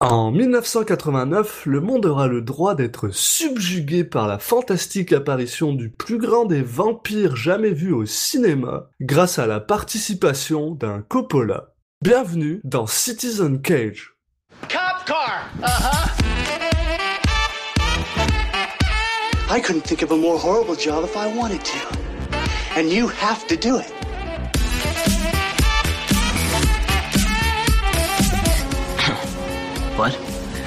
En 1989, le monde aura le droit d'être subjugué par la fantastique apparition du plus grand des vampires jamais vus au cinéma, grâce à la participation d'un Coppola. Bienvenue dans Citizen Cage. Cop car. Uh-huh. I couldn't think of a more horrible job if I wanted to. And you have to do it.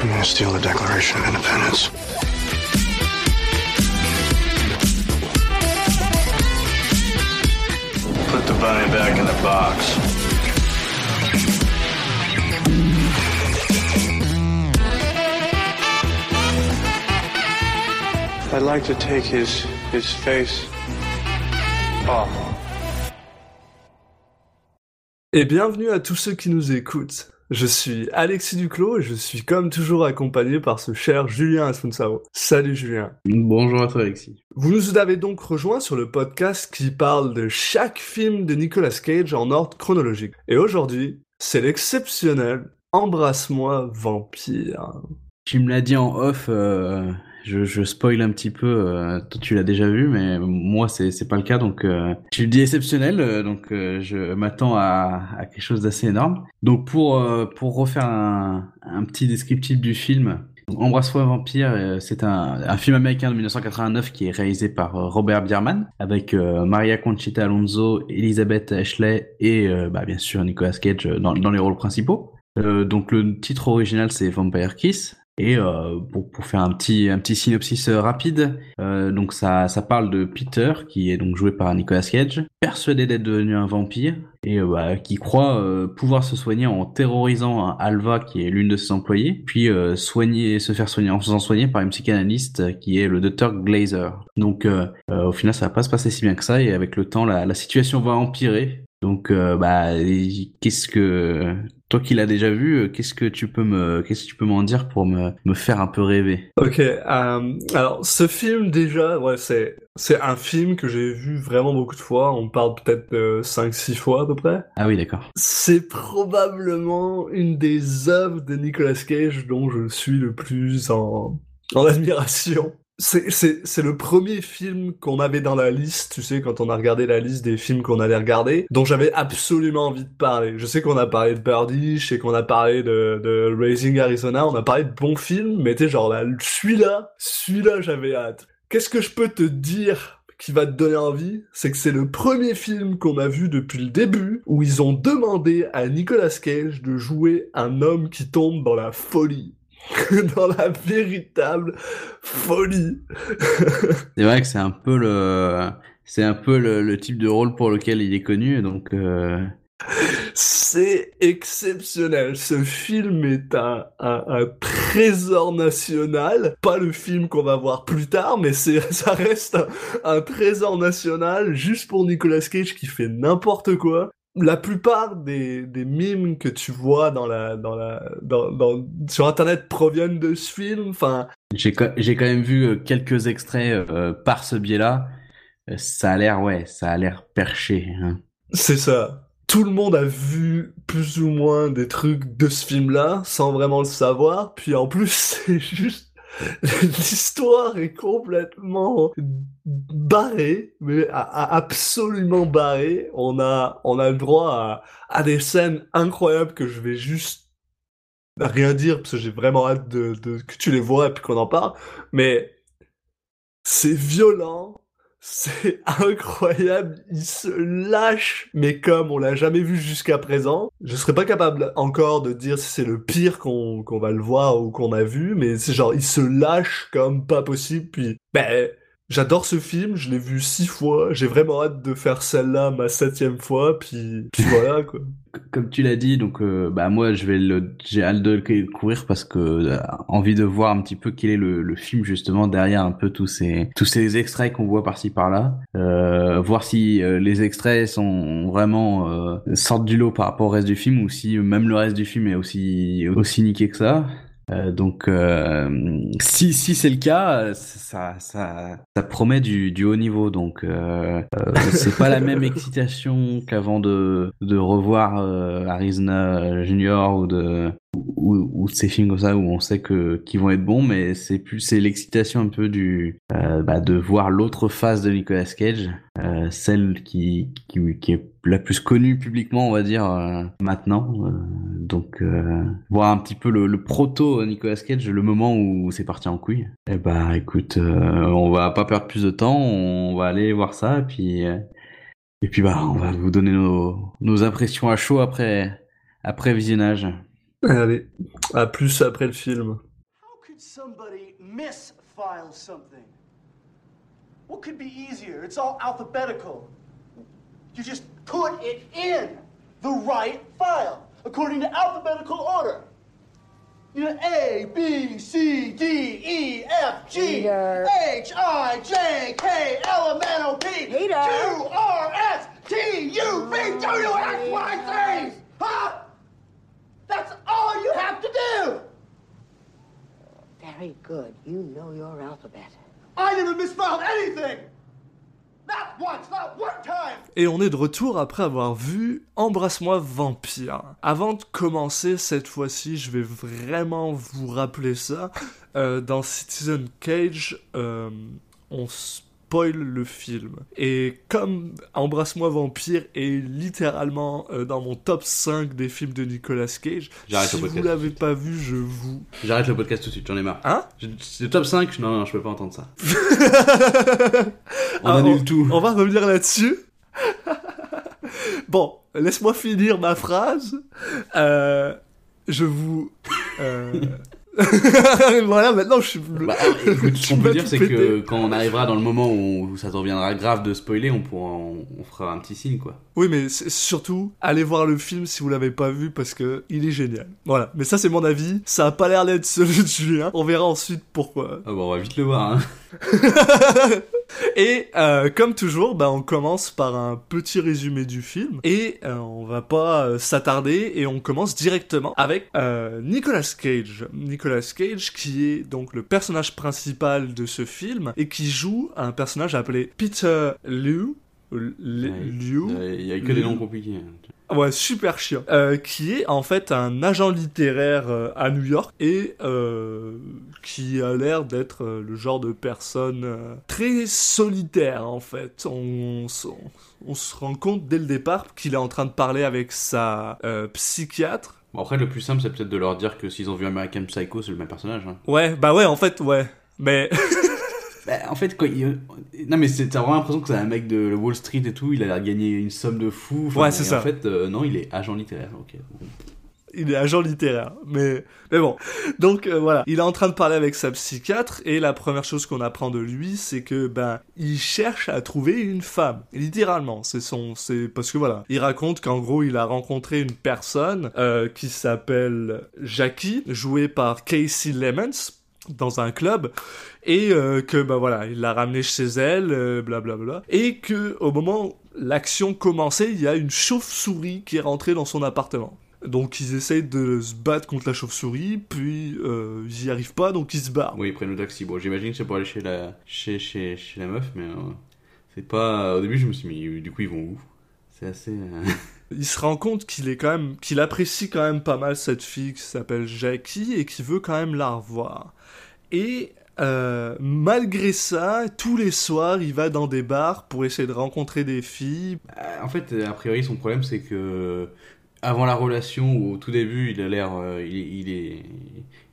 I'm gonna steal the Declaration of Independence. Put the bunny back in the box. I'd like to take his his face off. Et bienvenue à tous ceux qui nous écoutent. Je suis Alexis Duclos et je suis comme toujours accompagné par ce cher Julien Asunsao. Salut Julien. Bonjour à toi Alexis. Vous nous avez donc rejoint sur le podcast qui parle de chaque film de Nicolas Cage en ordre chronologique. Et aujourd'hui, c'est l'exceptionnel Embrasse-moi vampire. Tu me l'as dit en off, euh, je, je spoil un petit peu, euh, toi tu l'as déjà vu, mais moi c'est c'est pas le cas, donc euh, tu le dis exceptionnel, euh, donc euh, je m'attends à, à quelque chose d'assez énorme. Donc pour euh, pour refaire un, un petit descriptif du film, Embrasse-moi vampire, euh, c'est un, un film américain de 1989 qui est réalisé par Robert Bierman avec Maria Conchita Alonso, Elizabeth Ashley et bah, bien sûr Nicolas Cage dans, dans les rôles principaux. Donc le titre original c'est Vampire Kiss et euh, pour, pour faire un petit un petit synopsis euh, rapide, euh, donc ça ça parle de Peter qui est donc joué par Nicolas Cage, persuadé d'être devenu un vampire et euh, bah, qui croit euh, pouvoir se soigner en terrorisant un Alva qui est l'une de ses employées, puis soigner se faire soigner en se faisant soigner par une psychanalyste qui est le docteur Glazer. Donc au final ça va pas se passer si bien que ça et avec le temps la, la situation va empirer. Donc bah qu'est-ce que toi qui l'as déjà vu, euh, qu'est-ce que tu peux me qu'est-ce que tu peux m'en dire pour me me faire un peu rêver? Ok, euh, alors ce film déjà, ouais, c'est c'est un film que j'ai vu vraiment beaucoup de fois. On parle peut-être de 5-6 fois à peu près. Ah oui, d'accord. C'est probablement une des œuvres de Nicolas Cage dont je suis le plus en, en admiration. C'est, le premier film qu'on avait dans la liste, tu sais, quand on a regardé la liste des films qu'on allait regarder, dont j'avais absolument envie de parler. Je sais qu'on a parlé de Birdie, je sais qu'on a parlé de, Raising Arizona, on a parlé de bons films, mais tu genre là, celui-là, celui-là, j'avais hâte. Qu'est-ce que je peux te dire qui va te donner envie, c'est que c'est le premier film qu'on a vu depuis le début où ils ont demandé à Nicolas Cage de jouer un homme qui tombe dans la folie. Dans la véritable folie. C'est vrai que c'est un peu le c'est un peu le, le type de rôle pour lequel il est connu donc euh, C'est exceptionnel. Ce film est un, un, un trésor national. Pas le film qu'on va voir plus tard, mais c'est, ça reste un, un trésor national juste pour Nicolas Cage qui fait n'importe quoi. La plupart des, des mimes que tu vois dans la, dans la, dans, dans, sur internet proviennent de ce film. Enfin, j'ai quand- j'ai quand même vu euh, quelques extraits euh, par ce biais-là. Euh, Ça a l'air ouais, ça a l'air perché. hein. C'est ça. Tout le monde a vu plus ou moins des trucs de ce film-là, sans vraiment le savoir. Puis en plus, c'est juste... L'histoire est complètement barrée, mais absolument barrée. On a, on a le droit à, à des scènes incroyables que je vais juste rien dire, parce que j'ai vraiment hâte de, de- que tu les vois et puis qu'on en parle. Mais c'est violent, c'est incroyable, il se lâche, mais comme on l'a jamais vu jusqu'à présent, je serais pas capable encore de dire si c'est le pire qu'on va le voir ou qu'on a vu, mais c'est genre, il se lâche comme pas possible, puis ben, j'adore ce film, je l'ai vu six fois, j'ai vraiment hâte de faire celle-là ma septième fois, puis, puis voilà, quoi. Comme tu l'as dit, donc euh, bah moi je vais le j'ai hâte de le découvrir parce que euh, envie de voir un petit peu quel est le, le film justement derrière un peu tous ces tous ces extraits qu'on voit par-ci par-là, euh, voir si euh, les extraits sont vraiment euh, sortent du lot par rapport au reste du film ou si même le reste du film est aussi aussi niqué que ça. Euh, donc, euh, si si c'est le cas, ça ça ça promet du du haut niveau. Donc, euh, euh, c'est pas la même excitation qu'avant de de revoir euh, Arizona Junior ou de ou, ou ces films comme ça où on sait que qu'ils vont être bons, mais c'est plus c'est l'excitation un peu du euh, bah, de voir l'autre face de Nicolas Cage, euh, celle qui, qui qui est la plus connue publiquement, on va dire euh, maintenant. Euh, donc euh, voir un petit peu le, le proto Nicolas Cage, le moment où c'est parti en couille. Eh bah écoute, on va pas perdre plus de temps, on va aller voir ça et puis et puis bah on va vous donner nos nos impressions à chaud après après visionnage. Allez, à plus après le film. How could somebody misfile something? What could be easier? It's all alphabetical. You just put it in the right file according to alphabetical order. You know, A, B, C, D, E, F, G, Peter. H, I, J, K, L, M, N, O, P, Peter. Q, R, S, T, U, V, W, X, Y, Z. Huh? That's all you have to do. Very good. You know your alphabet. I never misfiled anything. Not once, not one time. Et on est de retour après avoir vu Embrasse-moi vampire. Avant de commencer cette fois-ci, je vais vraiment vous rappeler ça. Euh, dans Citizen Cage, euh, on spoil le film. Et comme Embrasse-moi vampire est littéralement euh, dans mon top 5 des films de Nicolas Cage, si vous l'avez pas vu, je vous... J'arrête le podcast tout de suite, j'en ai marre. Hein le top 5 Non, non, je peux pas entendre ça. On Ah, annule tout. On va revenir là-dessus. bon, laisse-moi finir ma phrase. Euh, je vous. euh, voilà, maintenant je suis. Bah, écoute, ce qu'on peut dire, c'est que quand on arrivera dans le moment où ça deviendra grave de spoiler, on pourra, on, on fera un petit signe, quoi. Oui, mais surtout, allez voir le film si vous l'avez pas vu parce que il est génial. Voilà, mais ça c'est mon avis. Ça a pas l'air d'être celui de Julien. On verra ensuite pourquoi. Ah bon, on va vite le voir, hein. Et euh, comme toujours, bah, on commence par un petit résumé du film et euh, on va pas euh, s'attarder et on commence directement avec euh, Nicolas Cage. Nicolas Cage qui est donc le personnage principal de ce film et qui joue un personnage appelé Peter Liu. Il y a que des noms compliqués. hein. Ouais, super chiant. Euh, qui est en fait un agent littéraire euh, à New York et euh, qui a l'air d'être euh, le genre de personne euh, très solitaire en fait. On, se rend compte dès le départ qu'il est en train de parler avec sa euh, psychiatre. Bon, après, le plus simple, c'est peut-être de leur dire que s'ils ont vu American Psycho, c'est le même personnage. Hein. Ouais, bah ouais, en fait, ouais. Mais Bah, en fait, quoi, il- non, mais c'est- t'as vraiment l'impression que c'est un mec de Wall Street et tout, il a l'air de gagner une somme de fou. Enfin, Ouais, c'est ça. En fait, euh, non, il est agent littéraire, ok. il est agent littéraire. Mais, mais bon. Donc euh, voilà, il est en train de parler avec sa psychiatre et la première chose qu'on apprend de lui, c'est que ben il cherche à trouver une femme. Littéralement, c'est son, c'est parce que voilà, il raconte qu'en gros il a rencontré une personne euh, qui s'appelle Jackie, jouée par Casey Lemons dans un club et euh, que bah voilà il l'a ramené chez elle euh, blablabla et que au moment l'action commençait il y a une chauve-souris qui est rentrée dans son appartement donc ils essayent de se battre contre la chauve-souris, puis euh, ils y arrivent pas, donc ils se barrent. Oui, ils prennent le taxi. Bon, j'imagine que c'est pour aller chez la, chez, chez, chez la meuf, mais euh, c'est pas. Au début, je me suis dit, du coup, ils vont où? C'est assez. Euh, Il se rend compte qu'il est quand même, qu'il apprécie quand même pas mal cette fille qui s'appelle Jackie et qui veut quand même la revoir. Et euh, malgré ça, tous les soirs, il va dans des bars pour essayer de rencontrer des filles. Euh, En fait, a priori, son problème, c'est que avant la relation, au tout début, il a l'air, euh, il, il est,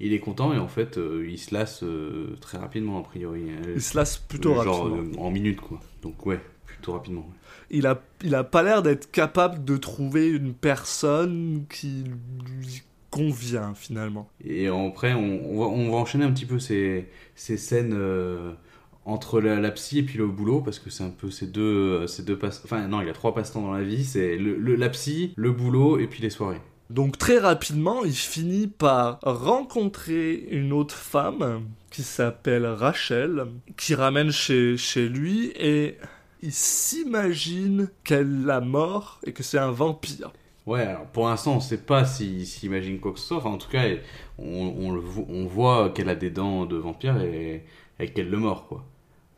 il est content et en fait, euh, il se lasse euh, très rapidement a priori. Euh, Il se lasse plutôt genre rapidement. euh, en minutes quoi. Donc ouais, plutôt rapidement. ouais. Il a, il a pas l'air d'être capable de trouver une personne qui lui convient finalement. Et après, on, on va, on va enchaîner un petit peu ces, ces scènes euh, entre la, la psy et puis le boulot, parce que c'est un peu ces deux, ces deux passe Enfin, non, il y a trois passe-temps dans la vie c'est le, le- la psy, le boulot et puis les soirées. Donc très rapidement, il finit par rencontrer une autre femme qui s'appelle Rachel, qui ramène chez, chez lui et il s'imagine qu'elle l'a mort et que c'est un vampire. Ouais, alors pour l'instant, on sait pas s'il s'imagine quoi que ce soit. Enfin, en tout cas, on, on, le vo- on voit qu'elle a des dents de vampire et, et qu'elle le mord, quoi.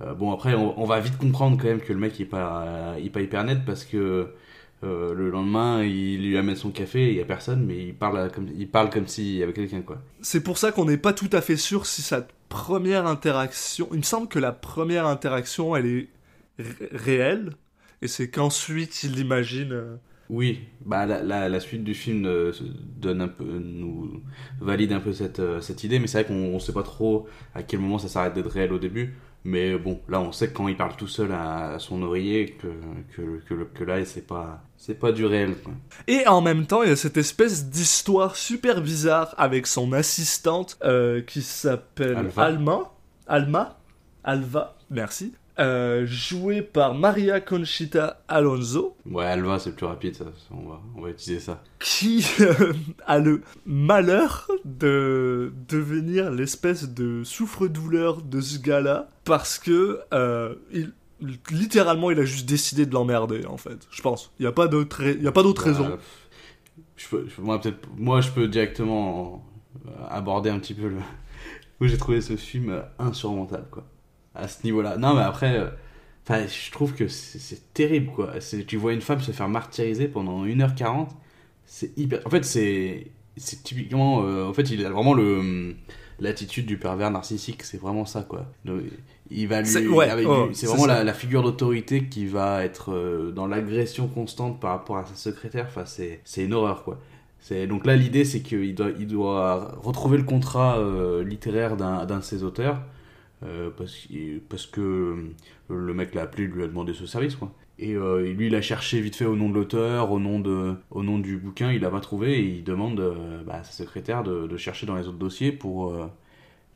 Euh, bon, après, on, on va vite comprendre quand même que le mec il est pas, il est pas hyper net parce que Euh, le lendemain, il lui amène son café, il y a personne, mais il parle comme il parle comme s'il y avait quelqu'un quoi. C'est pour ça qu'on n'est pas tout à fait sûr si sa première interaction. Il me semble que la première interaction, elle est ré- réelle, et c'est qu'ensuite il l'imagine. euh, Oui, bah la, la, la suite du film euh, donne un peu, nous valide un peu cette, euh, cette idée, mais c'est vrai qu'on on sait pas trop à quel moment ça s'arrête d'être réel au début. Mais bon, là on sait que quand il parle tout seul à, à son oreiller, que, que, que, que là c'est pas, c'est pas du réel. Quoi. Et en même temps, il y a cette espèce d'histoire super bizarre avec son assistante euh, qui s'appelle. Alma. Alma? Alva, merci. Euh, jouée par Maria Conchita Alonso, Ouais, Alva c'est plus rapide, ça, on, va, on va utiliser ça. qui euh, a le malheur de devenir l'espèce de souffre-douleur de ce gars-là parce que euh, il, littéralement il a juste décidé de l'emmerder en fait. Je pense. Il y a pas d'autre, Bah, raison. je peux, je- moi, moi je peux directement euh, aborder un petit peu le. Moi j'ai trouvé ce film insurmontable quoi. À ce niveau-là. Non mais après, euh, enfin je trouve que c'est terrible quoi. Tu vois une femme se faire martyriser pendant 1h40, c'est hyper. En fait c'est typiquement. euh, en fait il a vraiment le hum, l'attitude du pervers narcissique, c'est vraiment ça quoi. Donc, il va lui, C'est- ouais, oh, vraiment la, la figure d'autorité qui va être euh, dans l'agression constante par rapport à sa secrétaire. Enfin, c'est, une horreur, quoi. Donc là, l'idée, c'est qu'il doit, il doit retrouver le contrat euh, littéraire d'un de ses auteurs. Euh, parce, qu'il- parce que euh, le mec l'a appelé, lui a demandé ce service, quoi. Et euh, et lui, il a cherché vite fait au nom de l'auteur, au nom, au nom du bouquin, il l'a pas trouvé, et il demande euh, bah, à sa secrétaire de, chercher dans les autres dossiers pour... euh,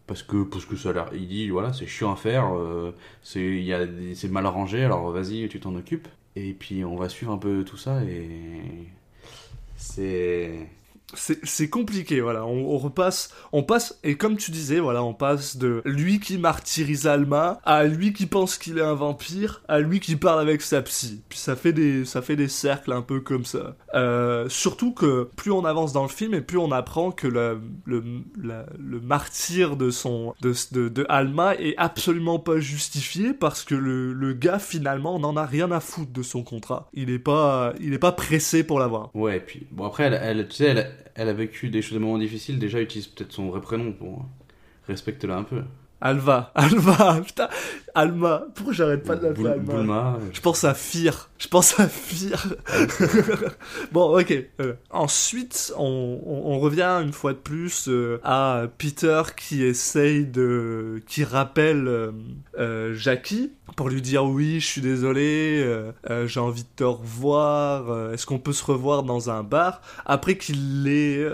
parce que, parce que ça a il dit voilà c'est chiant à faire euh, c'est mal arrangé alors vas-y tu t'en occupes et puis on va suivre un peu tout ça et c'est C'est compliqué, voilà. On, repasse, on passe, et comme tu disais, voilà, on passe de lui qui martyrise Alma à lui qui pense qu'il est un vampire, à lui qui parle avec sa psy. Puis ça fait des, ça fait des cercles un peu comme ça. Euh, surtout que plus on avance dans le film et plus on apprend que le, le, le martyr de son, de, de, de Alma est absolument pas justifié parce que le, le gars finalement n'en a rien à foutre de son contrat. Il est pas, il est pas pressé pour l'avoir. ouais et puis bon après elle, elle tu sais elle, elle a vécu des choses des moments difficiles déjà utilise peut-être son vrai prénom pour respecte-la un peu Alva, Alva, putain, Alma, pourquoi j'arrête pas de l'appeler Alma Je pense à Fir, je pense à Fir. bon, ok. euh, ensuite, on, on- on revient une fois de plus euh, à Peter qui essaye de... qui rappelle euh, Jackie pour lui dire oui, je suis désolé, j'ai envie de te revoir, est-ce qu'on peut se revoir dans un bar? Après qu'il l'ait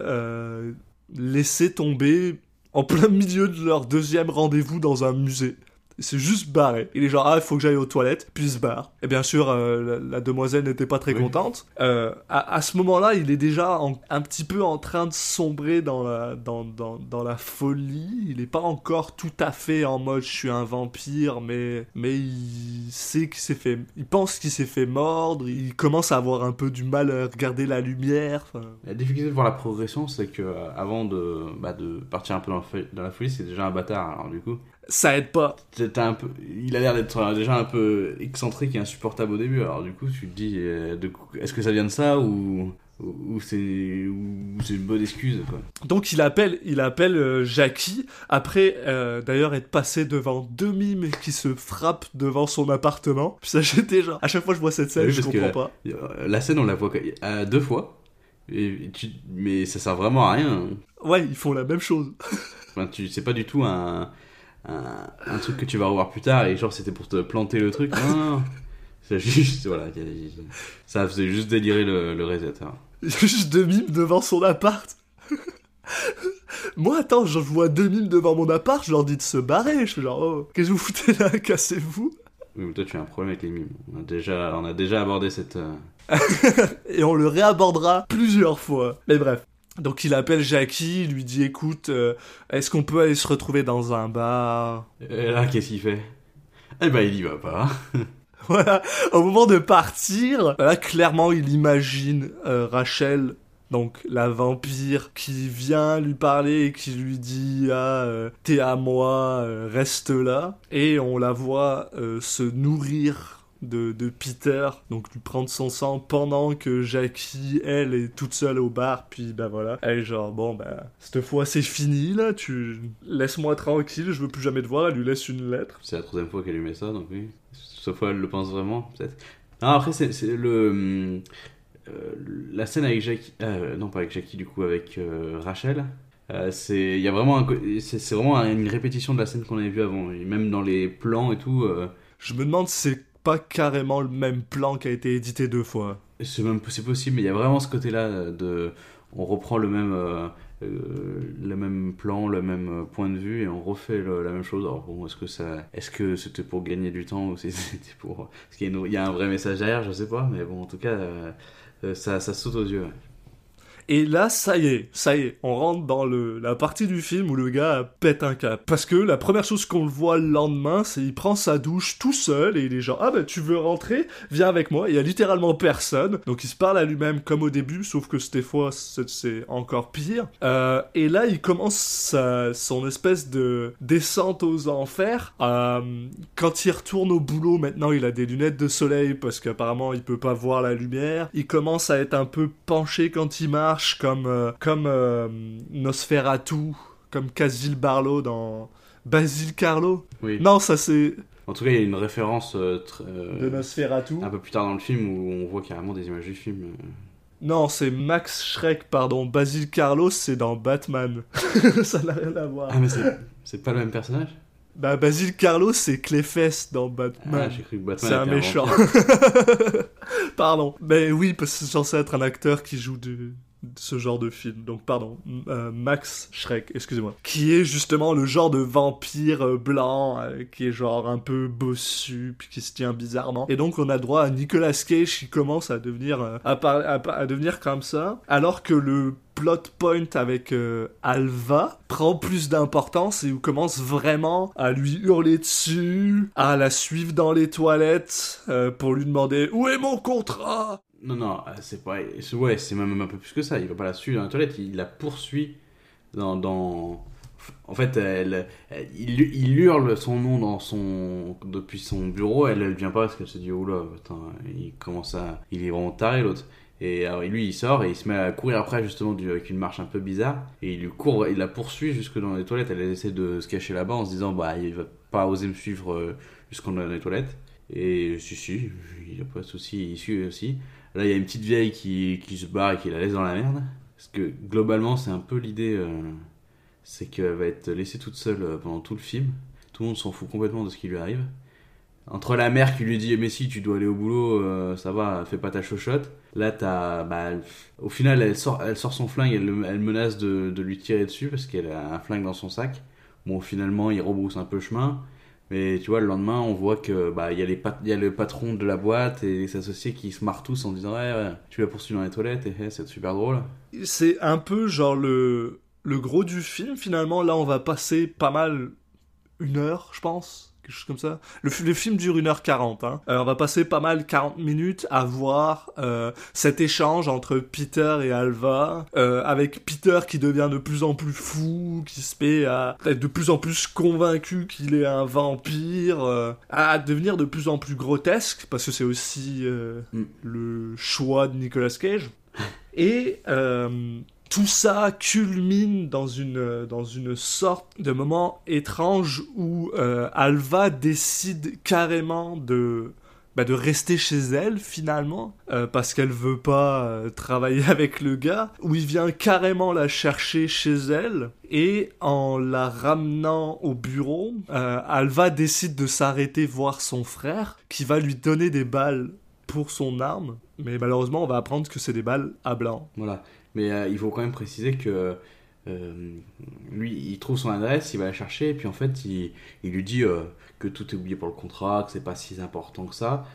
laissé tomber en plein milieu de leur deuxième rendez-vous dans un musée. Il s'est juste barré. Il est genre, ah, il faut que j'aille aux toilettes, puis il se barre. Et bien sûr, euh, la, la demoiselle n'était pas très Oui. contente. Euh, à, à ce moment-là, il est déjà en- un petit peu en train de sombrer dans la, dans, dans, dans la folie. Il n'est pas encore tout à fait en mode, je suis un vampire, mais, mais il sait qu'il s'est fait, il pense qu'il s'est fait mordre. Il commence à avoir un peu du mal à regarder la lumière. la difficulté de voir la progression c'est que euh, avant de, bah, de partir un peu dans, la fo- dans la folie c'est déjà un bâtard alors du coup ça aide pas. Un peu, il a l'air d'être euh, déjà un peu excentrique et insupportable au début. Alors du coup, tu te dis, euh, est-ce que ça vient de ça ou c'est une bonne excuse quoi. Donc il appelle, il appelle euh, Jackie après euh, d'ailleurs être passé devant deux mimes qui se frappent devant son appartement. Puis ça j'étais genre à chaque fois que je vois cette scène, Oui, je que- comprends pas. La scène, on la voit euh, deux fois, et tu- mais ça sert vraiment à rien. Ouais, ils font la même chose. Enfin, tu, c'est pas du tout un, un un truc que tu vas revoir plus tard et genre c'était pour te planter le truc. Non, non, non. c'est juste voilà, ça faisait juste délirer le, le réalisateur. Juste deux mimes devant son appart. Moi, attends, je vois deux mimes devant mon appart, je leur dis de se barrer. Je fais genre, oh, qu'est-ce que vous foutez là Cassez-vous. Oui, mais toi, tu as un problème avec les mimes. On a déjà, on a déjà abordé cette. euh, et on le réabordera plusieurs fois. Mais bref. Donc il appelle Jackie, il lui dit écoute, euh, est-ce qu'on peut aller se retrouver dans un bar? Et là, qu'est-ce qu'il fait? Eh ben, il y va pas. Voilà, au moment de partir, là clairement il imagine euh, Rachel, donc la vampire, qui vient lui parler et qui lui dit ah euh, t'es à moi, euh, reste là, et on la voit euh, se nourrir de, de Peter, donc lui prendre son sang pendant que Jackie, elle, est toute seule au bar, puis bah voilà, elle est genre, bon bah, cette fois c'est fini là, tu laisse-moi tranquille, je veux plus jamais te voir, elle lui laisse une lettre. C'est la troisième fois qu'elle lui met ça, donc oui. Sauf fois, elle le pense vraiment, peut-être. Non, après, c'est le. euh, la scène avec Jackie. euh, non, pas avec Jackie, du coup, avec euh, Rachel. c'est il y a vraiment un c'est c'est vraiment une répétition de la scène qu'on avait vue avant et même dans les plans et tout Je me demande si c'est pas carrément le même plan qui a été édité deux fois. c'est même possible mais il y a vraiment ce côté là de on reprend le même euh, euh, le même plan le même euh, point de vue et on refait la même chose alors bon est-ce que ça est-ce que c'était pour gagner du temps ou c'était pour qu'il y a, une- il y a un vrai message derrière je sais pas mais bon en tout cas ça, saute aux yeux. Et là, ça y est, ça y est, on rentre dans le, la partie du film où le gars pète un cap. Parce que la première chose qu'on le voit le lendemain, c'est il prend sa douche tout seul et il est genre ah bah tu veux rentrer, viens avec moi. Il y a littéralement personne, donc il se parle à lui-même comme au début, sauf que cette fois c'est c'est encore pire. Euh, et là, il commence sa- son espèce de descente aux enfers. Euh, quand il retourne au boulot, maintenant il a des lunettes de soleil parce qu'apparemment il peut pas voir la lumière. Il commence à être un peu penché quand il marche, comme euh, comme euh, Nosferatu, comme Casil Barlow dans Basil Carlo. oui Non, ça c'est en tout cas il y a une référence euh, euh, de Nosferatu. un peu plus tard dans le film où on voit carrément des images du film. Non, c'est Max Schreck, pardon. Basil Carlos, c'est dans Batman. ça n'a rien à voir. ah mais c'est c'est pas le même personnage? Bah, Basil Carlos, c'est Cléfest dans ah, Batman. j'ai cru que Batman c'est un méchant. pardon. Mais oui, parce que c'est censé être un acteur qui joue du- ce genre de film. Donc, pardon. Euh, Max Schreck, excusez-moi. Qui est justement le genre de vampire euh, blanc, euh, qui est genre un peu bossu, puis qui se tient bizarrement. Et donc, on a droit à Nicolas Cage qui commence à devenir, à, à devenir comme ça, alors que le plot point avec euh, Alva prend plus d'importance et commence vraiment à lui hurler dessus, à la suivre dans les toilettes euh, pour lui demander où est mon contrat? Non, non, euh, c'est pas. Ouais, c'est même un peu plus que ça. Il va pas la suivre dans la toilette, il la poursuit dans. En fait, elle, il, hurle son nom dans son, depuis son bureau. Elle, elle vient pas parce qu'elle se dit Oula, putain, il commence à. Il est vraiment taré l'autre. Et alors, lui, il sort et il se met à courir après, justement, avec une marche un peu bizarre. Et il lui court, il la poursuit jusque dans les toilettes. Elle essaie de se cacher là-bas en se disant Bah, il va pas oser me suivre euh, jusqu'en dans les toilettes. Et si, si, il n'y a pas de souci, il suit aussi. Là, il y a une petite vieille qui, qui se barre et qui la laisse dans la merde. Parce que globalement, c'est un peu l'idée. euh, c'est qu'elle va être laissée toute seule euh, pendant tout le film. Tout le monde s'en fout complètement de ce qui lui arrive. Entre la mère qui lui dit Mais si, tu dois aller au boulot, euh, ça va, fais pas ta chochotte. Là, t'as. Bah, au final, elle sort, elle sort son flingue, elle, le- elle menace de, de lui tirer dessus parce qu'elle a un flingue dans son sac. Bon, finalement, il rebrousse un peu chemin. Mais tu vois, le lendemain, on voit que bah il y, y a le patron de la boîte et les associés qui se marrent tous en disant ouais tu l'as poursuivi dans les toilettes et hey, c'est super drôle. C'est un peu genre le, le gros du film finalement. Là, on va passer pas mal une heure, je pense. Quelque chose comme ça. Le, fi- le film dure 1h40. Hein. Euh, on va passer pas mal 40 minutes à voir euh, cet échange entre Peter et Alva. euh, avec Peter qui devient de plus en plus fou, qui se met à être de plus en plus convaincu qu'il est un vampire, euh, à devenir de plus en plus grotesque, parce que c'est aussi Mm. le choix de Nicolas Cage. Et tout ça culmine dans une, dans une sorte de moment étrange où euh, Alva décide carrément de, bah, de rester chez elle finalement euh, parce qu'elle veut pas euh, travailler avec le gars où il vient carrément la chercher chez elle. Et en la ramenant au bureau euh, Alva décide de s'arrêter voir son frère qui va lui donner des balles pour son arme. Mais malheureusement on va apprendre que c'est des balles à blanc. Voilà. Mais euh, il faut quand même préciser que euh, lui, il trouve son adresse, il va la chercher, et puis en fait, il, il lui dit euh, que tout est oublié pour le contrat, que c'est pas si important que ça.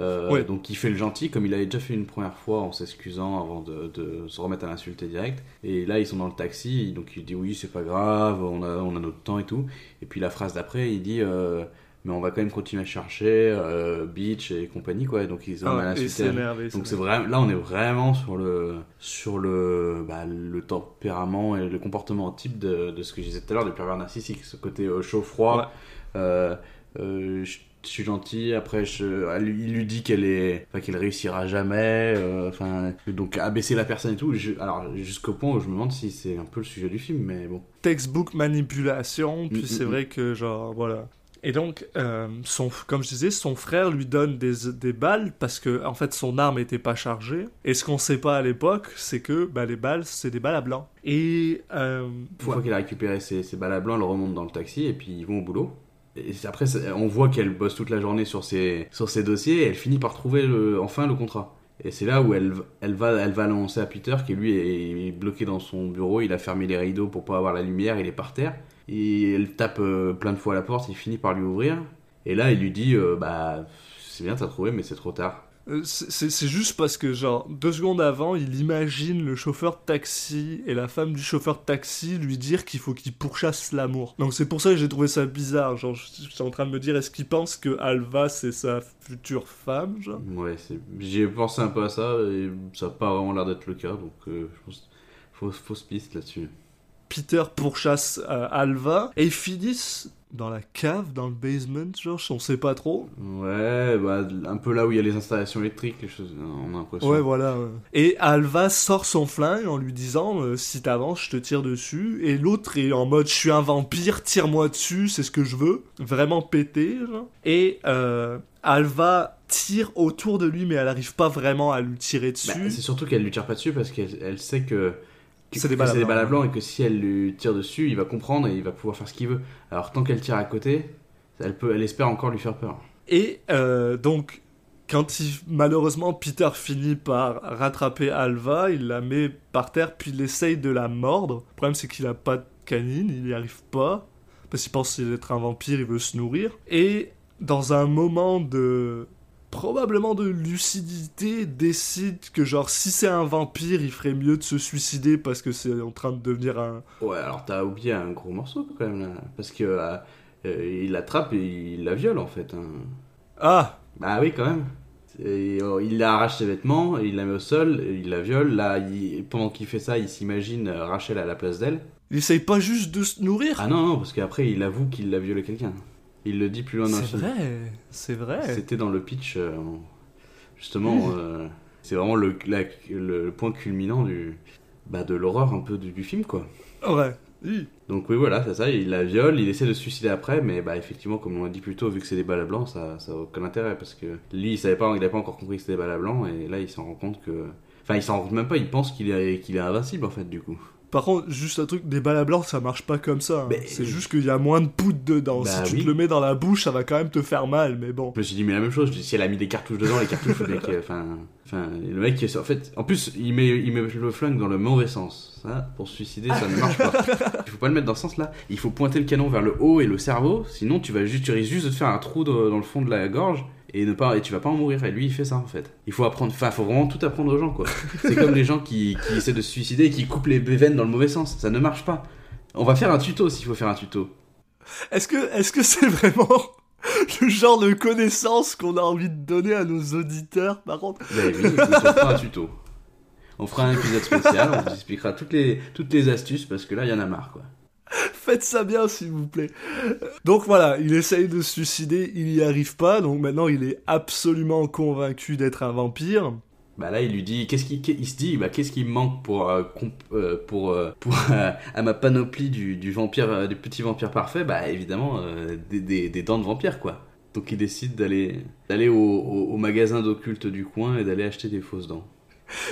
Ouais. Donc il fait le gentil, comme il avait déjà fait une première fois en s'excusant avant de, de se remettre à l'insulter direct. Et là, ils sont dans le taxi, donc il dit oui, c'est pas grave, on a, on a notre temps et tout. Et puis la phrase d'après, il dit mais on va quand même continuer à chercher euh, Beach et compagnie quoi. Et donc ils ont Ah, mal à. Donc c'est vraiment là on est vraiment sur le sur le bah, le tempérament et le comportement type de, de ce que je disais tout à l'heure du pervers narcissique, ce côté euh, chaud froid. euh, euh, je suis gentil. Après, je, elle lui- il lui dit qu'elle est, enfin, qu'elle réussira jamais. Enfin, donc abaisser la personne et tout. Je- alors jusqu'au point où je me demande si c'est un peu le sujet du film, mais bon. textbook manipulation, puis Mm, c'est mm, vrai que genre voilà. Et donc, euh, son, comme je disais, son frère lui donne des, des balles parce que en fait son arme était pas chargée. Et ce qu'on sait pas à l'époque, c'est que bah, les balles c'est des balles à blanc. Et euh, Une fois qu'elle a récupéré ses, ses balles à blanc, elle remonte dans le taxi et puis ils vont au boulot. Et après, on voit qu'elle bosse toute la journée sur ses, sur ses dossiers et elle finit par trouver le- enfin le contrat. Et c'est là où elle, elle, va, elle va l'annoncer à Peter qui lui est, est bloqué dans son bureau, il a fermé les rideaux pour pas avoir la lumière, il est par terre. Et elle tape euh, plein de fois à la porte, il finit par lui ouvrir. Et là, il lui dit euh, Bah, c'est bien, t'as trouvé, mais c'est trop tard. euh, c'est juste parce que genre deux secondes avant, il imagine le chauffeur de taxi et la femme du chauffeur de taxi lui dire qu'il faut qu'il pourchasse l'amour. Donc c'est pour ça que j'ai trouvé ça bizarre. Genre, je suis en train de me dire, est-ce qu'il pense que Alva c'est sa future femme, genre? Ouais, j'ai pensé un peu à ça et ça n'a pas vraiment l'air d'être le cas, donc euh, je pense fausse, fausse piste là-dessus. Peter pourchasse euh, Alva et ils finissent dans la cave, dans le basement, genre, on sait pas trop. Ouais, bah, un peu là où il y a les installations électriques, les choses, on a l'impression. Ouais, voilà. ouais. Et Alva sort son flingue en lui disant euh, Si t'avances, je te tire dessus. Et l'autre est en mode Je suis un vampire, tire-moi dessus, c'est ce que je veux. Vraiment pété, genre. Et euh, Alva tire autour de lui, mais elle arrive pas vraiment à lui tirer Bah, dessus. c'est surtout qu'elle lui tire pas dessus parce qu'elle elle sait que C'est des que balles à c'est des blanc. balles à blanc et que si elle lui tire dessus, il va comprendre et il va pouvoir faire ce qu'il veut. Alors tant qu'elle tire à côté, elle, peut, elle espère encore lui faire peur. Et euh, donc, quand il, malheureusement Peter finit par rattraper Alva, il la met par terre, puis il essaye de la mordre. Le problème, c'est qu'il a pas de canine, il n'y arrive pas. Parce qu'il pense être un vampire, il veut se nourrir. Et dans un moment de. Probablement de lucidité, décide que, genre, si c'est un vampire, il ferait mieux de se suicider parce que c'est en train de devenir un. Ouais, alors t'as oublié un gros morceau quand même là. Parce que euh, euh, il l'attrape et il la viole en fait. hein. Ah Bah oui, quand même. Et, euh, il arrache ses vêtements, il la met au sol, et il la viole. Là, il- pendant qu'il fait ça, il s'imagine euh, Rachel à la place d'elle. Il essaye pas juste de se nourrir? Ah non, non, parce qu'après, il avoue qu'il a violé quelqu'un. Il le dit plus loin dans le C'est film. vrai, c'est vrai. C'était dans le pitch, euh, justement. euh, c'est vraiment le, la- le point culminant du, bah, de l'horreur un peu du, du film, quoi. Ouais. Oui. Donc oui, voilà, c'est ça. Il la viole, il essaie de se suicider après, mais bah effectivement, comme on l'a dit plus tôt, vu que c'est des balles à blanc, ça, ça a aucun intérêt parce que lui, il savait pas, il avait pas encore compris que c'était des balles à blanc, et là, il s'en rend compte que, enfin, il s'en rend compte même pas. Il pense qu'il est, qu'il est invincible en fait, du coup. Par contre, juste un truc, des balles à blanc, ça marche pas comme ça. hein. Mais- C'est juste qu'il y a moins de poudre dedans. Bah si tu oui. te le mets dans la bouche, ça va quand même te faire mal, mais bon. Je me suis dit mais la même chose. Si elle a mis des cartouches dedans, les cartouches, le mec, euh, enfin, enfin, le mec, en fait, en plus, il met, il met le flingue dans le mauvais sens. Ça, pour se suicider, ça ne marche pas. Il faut pas le mettre dans ce sens-là. Il faut pointer le canon vers le haut et le cerveau. Sinon, tu vas juste, tu risques juste de te faire un trou dans dans le fond de la gorge. Et, ne pas, et tu vas pas en mourir. Et lui, il fait ça en fait. Il faut apprendre, enfin, faut vraiment tout apprendre aux gens quoi. C'est comme les gens qui, qui essaient de se suicider et qui coupent les veines dans le mauvais sens. Ça ne marche pas. On va faire un tuto s'il faut faire un tuto. Est-ce que est-ce que c'est vraiment le genre de connaissance qu'on a envie de donner à nos auditeurs, par contre Ben oui, on fera un tuto. On fera un épisode spécial, on vous expliquera toutes les, toutes les astuces parce que là, il y en a marre quoi. Faites ça bien, s'il vous plaît. Donc voilà, il essaye de se suicider, il y arrive pas, donc maintenant il est absolument convaincu d'être un vampire. Bah là, il lui dit, qu'est-ce qu'il il se dit, bah qu'est-ce qui me manque pour euh, euh, pour euh, pour à ma panoplie du, du vampire, du petit vampire parfait, bah évidemment des, des, des dents de vampire quoi. Donc il décide d'aller d'aller au, au, au magasin d'occulte du coin et d'aller acheter des fausses dents.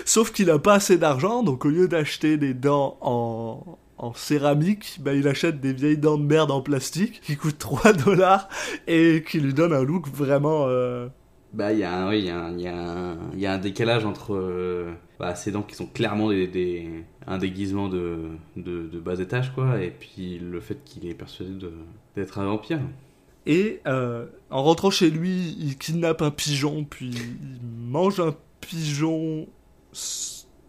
Sauf qu'il a pas assez d'argent, donc au lieu d'acheter des dents en, en céramique, bah, il achète des vieilles dents de merde en plastique qui coûtent 3 dollars et qui lui donnent un look vraiment. euh, Bah il y a un, oui, y a y a un, il y a un décalage entre euh, bah, ces dents qui sont clairement des, des- un déguisement de, de, de bas étage quoi, et puis le fait qu'il est persuadé d'être un vampire. Et euh, en rentrant chez lui, il kidnappe un pigeon, puis il mange un pigeon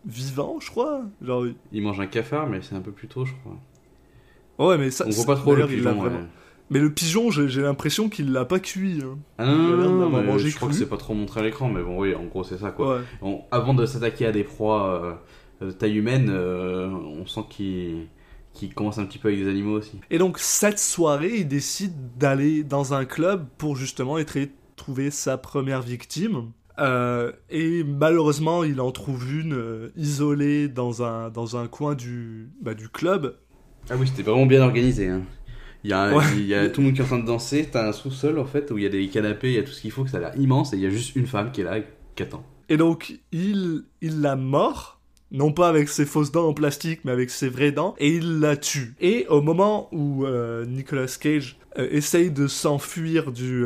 vivant, je crois. Genre, il- mange un cafard, mais c'est un peu plus tôt, je crois. ouais, mais ça. On voit pas trop le pigeon. vraiment- ouais. Mais le pigeon, j'ai l'impression qu'il l'a pas cuit. hein. Ah non, non, non, mais mangé je crois que c'est pas trop montré à l'écran, mais bon, oui, en gros, c'est ça, quoi. Ouais. On- avant de s'attaquer à des proies euh, de taille humaine, euh, on sent qu'il qu'il commence un petit peu avec des animaux aussi. Et donc, cette soirée, il décide d'aller dans un club pour justement être trouver sa première victime. Euh, et malheureusement, il en trouve une euh, isolée dans un, dans un coin du, bah, du club. Ah oui, c'était vraiment bien organisé. Hein. Il y a, Ouais. il y a tout le monde qui est en train de danser, t'as un sous-sol en fait où il y a des canapés, il y a tout ce qu'il faut, que ça a l'air immense, et il y a juste une femme qui est là et qui attend. Et donc, il, il la mord, non pas avec ses fausses dents en plastique, mais avec ses vraies dents, et il la tue. Et au moment où euh, Nicolas Cage essaye de s'enfuir du,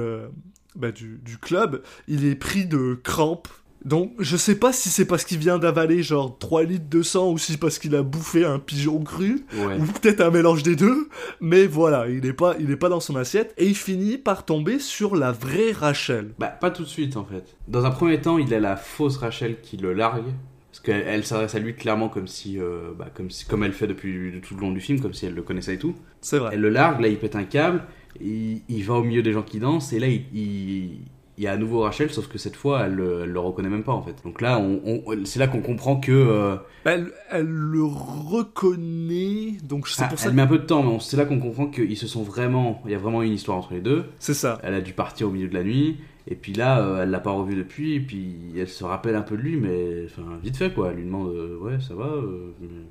bah, du, du club, il est pris de crampes. Donc, je sais pas si c'est parce qu'il vient d'avaler genre 3 litres de sang ou si parce qu'il a bouffé un pigeon cru Ouais. ou peut-être un mélange des deux, mais voilà, il est pas, il est pas dans son assiette et il finit par tomber sur la vraie Rachel. Bah, pas tout de suite en fait. Dans un premier temps, il a la fausse Rachel qui le largue. Parce qu'elle elle s'adresse à lui clairement comme si, euh, bah, comme si, comme elle fait depuis tout le long du film, comme si elle le connaissait et tout. C'est vrai. Elle le largue, là il pète un câble, il, il va au milieu des gens qui dansent, et là il, il, il y a à nouveau Rachel, sauf que cette fois elle, le- elle le reconnaît même pas en fait. Donc là, on, on- c'est là qu'on comprend que. euh, Elle, elle le reconnaît, donc c'est ah, pour ça elle que met un peu de temps, mais c'est là qu'on comprend qu'ils se sont vraiment. Il y a vraiment une histoire entre les deux. c'est ça. Elle a dû partir au milieu de la nuit, et puis là, euh, elle l'a pas revu depuis, et puis elle se rappelle un peu de lui, mais enfin, vite fait quoi. Elle lui demande euh, Ouais, ça va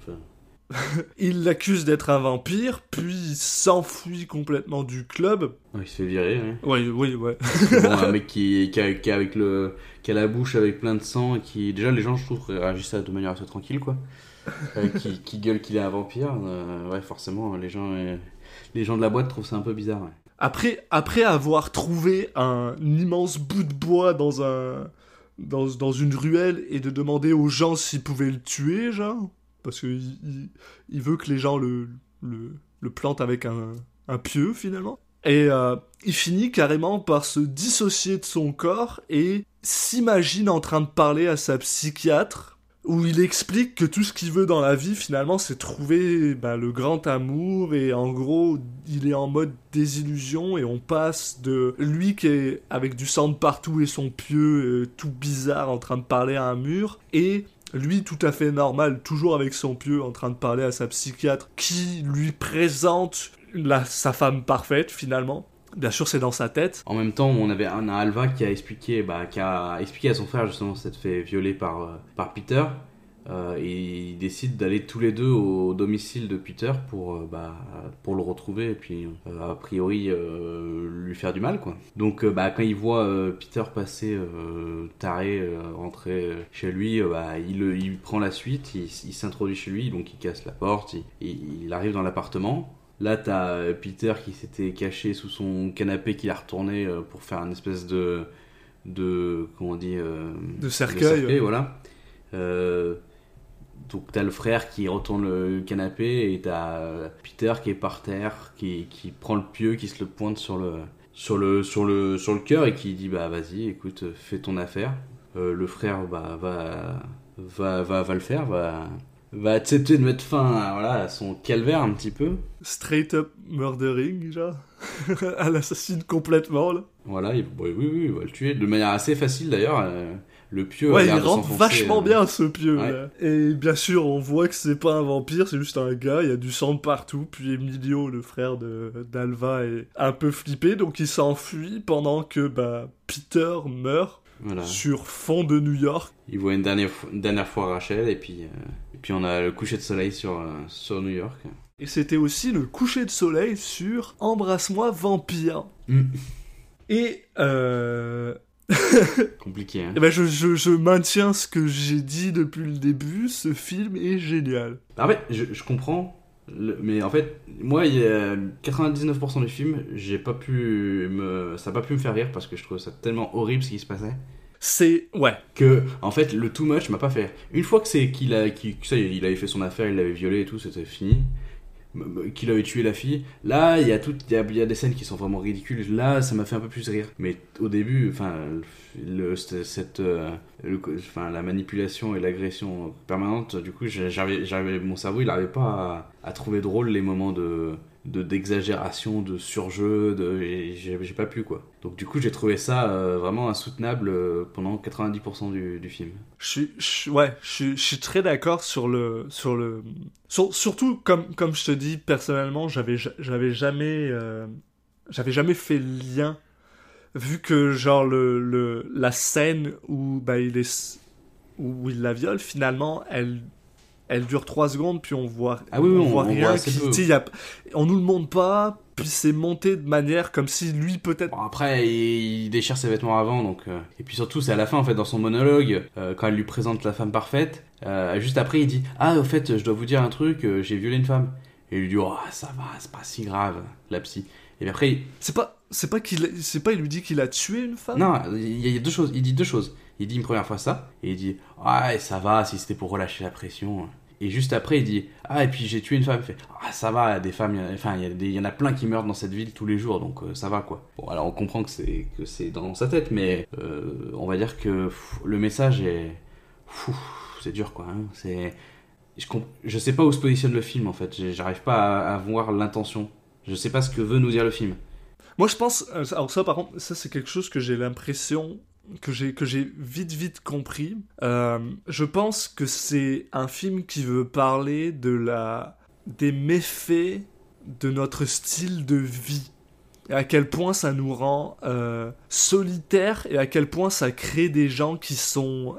enfin, Il l'accuse d'être un vampire, puis il s'enfuit complètement du club. ouais, Il se fait virer, ouais. Oui, oui, ouais. bon, un mec qui, qui, a, qui a avec le, qui a la bouche avec plein de sang et qui déjà les gens je trouve réagissaient de manière assez tranquille quoi Euh, qui, qui gueule qu'il est un vampire euh, ouais forcément les gens euh, les gens de la boîte trouvent ça un peu bizarre ouais. Après, après avoir trouvé un immense bout de bois dans un dans, dans une ruelle et de demander aux gens s'ils pouvaient le tuer, genre, parce que il, veut que les gens le, plantent avec un, pieu finalement. Et euh, il finit carrément par se dissocier de son corps et s'imagine en train de parler à sa psychiatre où il explique que tout ce qu'il veut dans la vie finalement c'est trouver bah, le grand amour et en gros il est en mode désillusion et on passe de lui qui est avec du sang partout et son pieu euh, tout bizarre en train de parler à un mur et lui tout à fait normal toujours avec son pieu en train de parler à sa psychiatre qui lui présente la, sa femme parfaite finalement. Bien sûr c'est dans sa tête. En même temps on avait un, Alva qui a expliqué bah, qui a expliqué à son frère justement s'être fait violer par, euh, par Peter euh, et ils décident d'aller tous les deux au domicile de Peter pour, euh, bah, pour le retrouver et puis euh, a priori lui faire du mal quoi. Donc bah, quand il voit euh, Peter passer taré rentrer chez lui, bah, il, il prend la suite, il, il s'introduit chez lui, donc il casse la porte, il, arrive dans l'appartement. Là, t'as Peter qui s'était caché sous son canapé, qui l'a retourné pour faire une espèce de. de. comment on dit De cercueil, ouais. voilà. Euh, donc t'as le frère qui retourne le canapé et t'as euh, Peter qui est par terre, qui, qui prend le pieu, qui se le pointe sur le sur le sur le sur le cœur et qui dit bah vas-y écoute fais ton affaire. Euh, le frère bah va va va va le faire, va va accepter de mettre fin à, voilà, à son calvaire un petit peu. straight up murdering genre à l'assassine complètement là Voilà, il, oui, oui, oui, il va le tuer de manière assez facile d'ailleurs. euh, le pieu Ouais, il rentre vachement euh, bien ce pieu. ouais. là. Et bien sûr, on voit que c'est pas un vampire, c'est juste un gars, il y a du sang partout. Puis Emilio, le frère de d'Alva, est un peu flippé, donc il s'enfuit pendant que bah, Peter meurt Voilà. sur fond de New York. Il voit une dernière, une dernière fois Rachel et puis, euh, et puis on a le coucher de soleil sur, euh, sur New York. Et c'était aussi le coucher de soleil sur Embrasse-moi vampire. Mm. Et euh, Compliqué, hein. eh ben je, je, je maintiens ce que j'ai dit depuis le début, ce film est génial. En fait, je, je comprends, le- mais en fait, moi, il y a 99% du film, j'ai pas pu me, ça a pas pu me faire rire parce que je trouve ça tellement horrible ce qui se passait. C'est... Ouais. Que, en fait, le too much m'a pas fait rire. Une fois que c'est qu'il a, que ça il avait fait son affaire, il l'avait violé et tout, c'était fini. Qu'il avait tué la fille. Là, il y a y a, des scènes qui sont vraiment ridicules. Là, ça m'a fait un peu plus rire. Mais au début, enfin, cette, euh, enfin, la manipulation et l'agression permanente, du coup, j'avais, mon cerveau, il n'arrivait pas à, trouver drôle les moments de d'exagération, de surjeu, de j'ai pas pu quoi. Donc du coup j'ai trouvé ça euh, vraiment insoutenable euh, pendant 90% du, du film. Je suis, ouais, je suis, très d'accord sur le, sur le, sur- surtout comme, comme je te dis personnellement, j'avais, ja- j'avais jamais, euh, j'avais jamais fait lien, vu que genre le, le, la scène où bah il est, où il la viole finalement, elle, elle dure 3 secondes puis on voit, Ah oui, on- voit on rien, voit qui- a- on nous le montre pas, puis c'est monté de manière comme si lui peut-être Bon, après, il, il déchire ses vêtements avant, donc. euh, Et puis surtout, c'est à la fin, en fait, dans son monologue, euh, quand elle lui présente la femme parfaite. euh, juste après, il dit Ah, au fait, je dois vous dire un truc, j'ai violé une femme. Et il lui dit Oh, ça va, c'est pas si grave, la psy. Et puis après, il- c'est pas, c'est pas qu'il, c'est pas il lui dit qu'il a tué une femme? non, il y a deux choses. Il dit deux choses. Il dit une première fois ça, et il dit Ah, ça va, si c'était pour relâcher la pression. Et juste après, il dit Ah, et puis j'ai tué une femme. Il fait Ah, ça va, des femmes, enfin, il y, en a plein qui meurent dans cette ville tous les jours, donc euh, ça va quoi. Bon, alors on comprend que c'est que c'est dans sa tête, mais euh, on va dire que le message est. C'est dur quoi. hein. C'est. Je, je sais pas où se positionne le film en fait. J'arrive pas à voir l'intention. Je sais pas ce que veut nous dire le film. Moi, je pense. euh, Alors, ça, par contre, ça, c'est quelque chose que j'ai l'impression que j'ai vite vite compris. Euh, je pense que c'est un film qui veut parler de la des méfaits de notre style de vie. Et à quel point ça nous rend euh, solitaires et à quel point ça crée des gens qui sont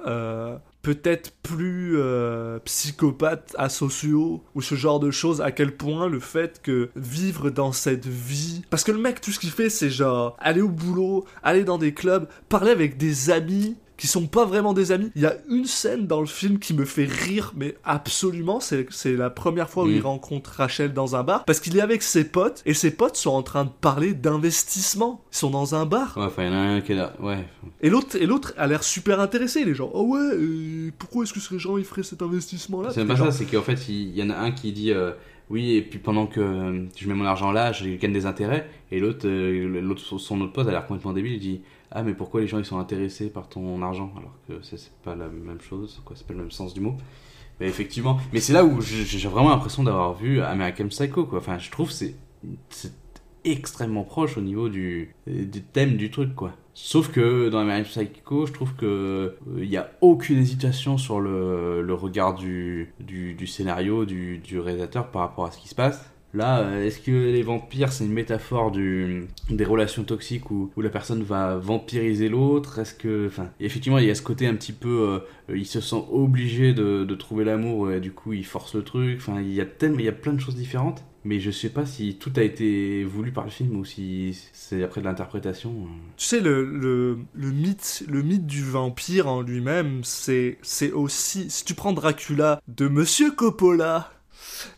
peut-être plus euh, psychopathes, asociaux ou ce genre de choses. À quel point le fait que vivre dans cette vie, parce que le mec tout ce qu'il fait c'est genre aller au boulot, aller dans des clubs, parler avec des amis qui sont pas vraiment des amis. Il y a une scène dans le film qui me fait rire, mais absolument, c'est la première fois où il rencontre Rachel dans un bar, parce qu'il est avec ses potes, et ses potes sont en train de parler d'investissement. Ils sont dans un bar. Ouais, enfin, il y en a un qui est là. Ouais. Et l'autre, et l'autre a l'air super intéressé. Les gens, oh ouais, euh, pourquoi est-ce que ces gens ils feraient cet investissement-là? C'est pas ça, c'est qu'en fait, il y en a un qui dit euh, oui, et puis pendant que euh, je mets mon argent là, je gagne des intérêts, et l'autre, l'autre son autre pote a l'air complètement débile, il dit ah mais pourquoi les gens ils sont intéressés par ton argent alors que c'est c'est pas la même chose, quoi, c'est pas le même sens du mot. Mais effectivement, mais c'est là où j'ai vraiment l'impression d'avoir vu American Psycho, quoi. Enfin, je trouve c'est extrêmement proche au niveau du, thème du truc, quoi. Sauf que dans American Psycho, je trouve que il n'y a aucune hésitation sur le, le regard du, du, du scénario, du, du réalisateur par rapport à ce qui se passe. Là, euh, est-ce que les vampires, c'est une métaphore des relations toxiques où, la personne va vampiriser l'autre? Est-ce que, enfin, effectivement, il y a ce côté un petit peu, euh, il se sent obligé de, trouver l'amour et du coup, il force le truc. Enfin, il y a tellement, il y a plein de choses différentes. Mais je sais pas si tout a été voulu par le film ou si c'est après de l'interprétation. Tu sais, le, mythe, le mythe du vampire en lui-même, c'est aussi. Si tu prends Dracula de Monsieur Coppola,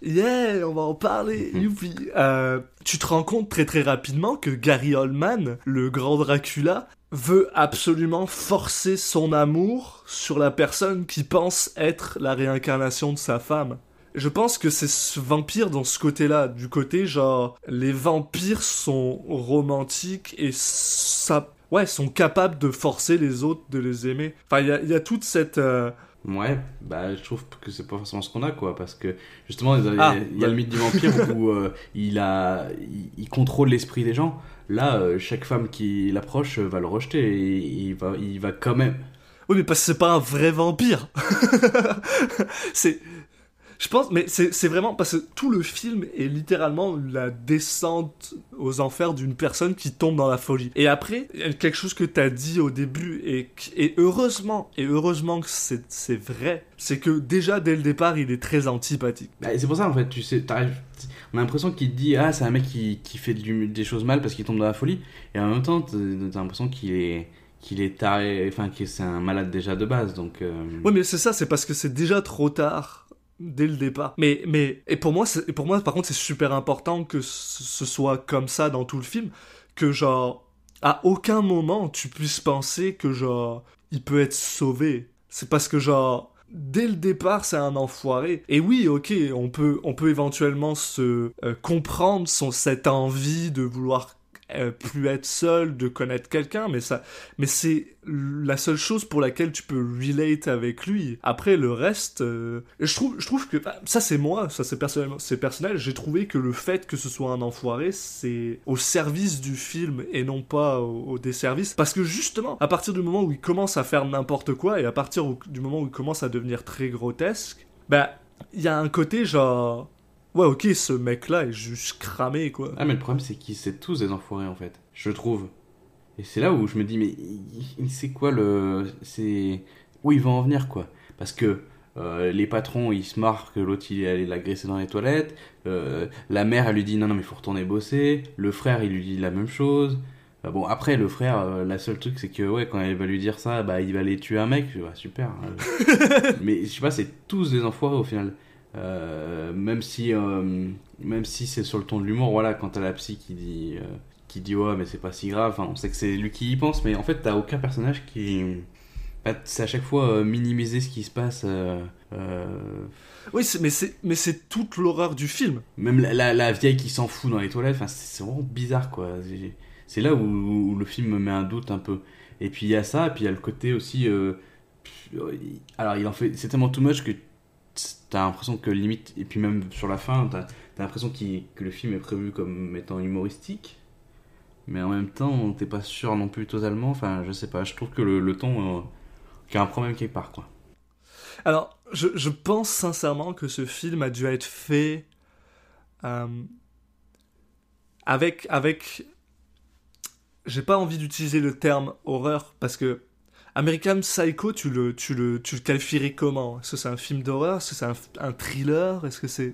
yeah, on va en parler, Mhm. youpi. Euh, tu te rends compte très très rapidement que Gary Oldman, le grand Dracula, veut absolument forcer son amour sur la personne qui pense être la réincarnation de sa femme. Je pense que c'est ce vampire dans ce côté-là, du côté genre les vampires sont romantiques et ça, ouais, sont capables de forcer les autres de les aimer. Enfin, il y y a toute cette, euh, Ouais, bah je trouve que c'est pas forcément ce qu'on a quoi, parce que justement il y a, Ah, y a le mythe du vampire où euh, il a, il, il contrôle l'esprit des gens. Là, euh, chaque femme qui l'approche euh, va le rejeter et il va, il va quand même. Oui, mais parce que c'est pas un vrai vampire. c'est. Je pense, mais c'est vraiment parce que tout le film est littéralement la descente aux enfers d'une personne qui tombe dans la folie. Et après, quelque chose que t'as dit au début, et, et heureusement, et heureusement que c'est vrai, c'est que déjà dès le départ, il est très antipathique. Bah, c'est pour ça en fait, tu sais, t'arrives- on a l'impression qu'il te dit ah c'est un mec qui, qui fait du- des choses mal parce qu'il tombe dans la folie, et en même temps t'as t'as l'impression qu'il est qu'il est taré, enfin que c'est un malade déjà de base, donc. euh, Oui, mais c'est ça, c'est parce que c'est déjà trop tard dès le départ. Mais, mais, et pour moi, et pour moi, par contre, c'est super important que ce ce soit comme ça dans tout le film, que genre, à aucun moment tu puisses penser que genre, il peut être sauvé. C'est parce que genre, dès le départ, c'est un enfoiré. Et oui, ok, on peut, on peut éventuellement se euh, comprendre son, cette envie de vouloir euh, plus être seul, de connaître quelqu'un, mais ça, mais c'est la seule chose pour laquelle tu peux relate avec lui. Après le reste, euh, je trouve, je trouve que bah, ça c'est moi, ça c'est personnellement, c'est personnel. J'ai trouvé que le fait que ce soit un enfoiré, c'est au service du film et non pas au, au desservice, parce que justement, à partir du moment où il commence à faire n'importe quoi et à partir du moment où il commence à devenir très grotesque, bah il y a un côté genre ouais ok ce mec là est juste cramé quoi. Ah, mais le problème, c'est qu'ils c'est tous des enfoirés, en fait. Je trouve. Et c'est là où je me dis, mais c'est quoi le. C'est. Où il va en venir, quoi Parce que. euh, les patrons, ils se marrent que l'autre il est allé l'agresser dans les toilettes. Euh, la mère, elle lui dit non, non, mais il faut retourner bosser. Le frère, il lui dit la même chose. Euh, bon, après, le frère, euh, la seule truc, c'est que ouais, quand elle va lui dire ça, bah, il va aller tuer un mec. Ouais, super. euh. mais je sais pas, c'est tous des enfoirés au final. Euh, même si, euh, même si c'est sur le ton de l'humour, voilà, quand t'as la psy qui dit, euh, qui dit ouais, mais c'est pas si grave. Enfin, on sait que c'est lui qui y pense, mais en fait, t'as aucun personnage qui. bah, c'est à chaque fois minimiser ce qui se passe. euh, Oui mais c'est mais c'est toute l'horreur du film. même la, la- la vieille qui s'en fout dans les toilettes, enfin, c'est vraiment bizarre quoi. C'est- là où, où le film me met un doute un peu. Et puis il y a ça, et puis il y a le côté aussi. euh, alors il en fait. C'est tellement too much que t'as l'impression que limite. Et puis même sur la fin, t'as l'impression que le film est prévu comme étant humoristique. Mais en même temps, t'es pas sûr non plus totalement. Enfin, je sais pas, je trouve que le, le ton. euh, qu'il y a un problème quelque part quoi. Alors, je, je pense sincèrement que ce film a dû être fait euh, avec, avec. J'ai pas envie d'utiliser le terme horreur parce que American Psycho, tu le, tu le, tu le qualifierais comment? Est-ce que c'est un film d'horreur? Est-ce que c'est un, un thriller? Est-ce que c'est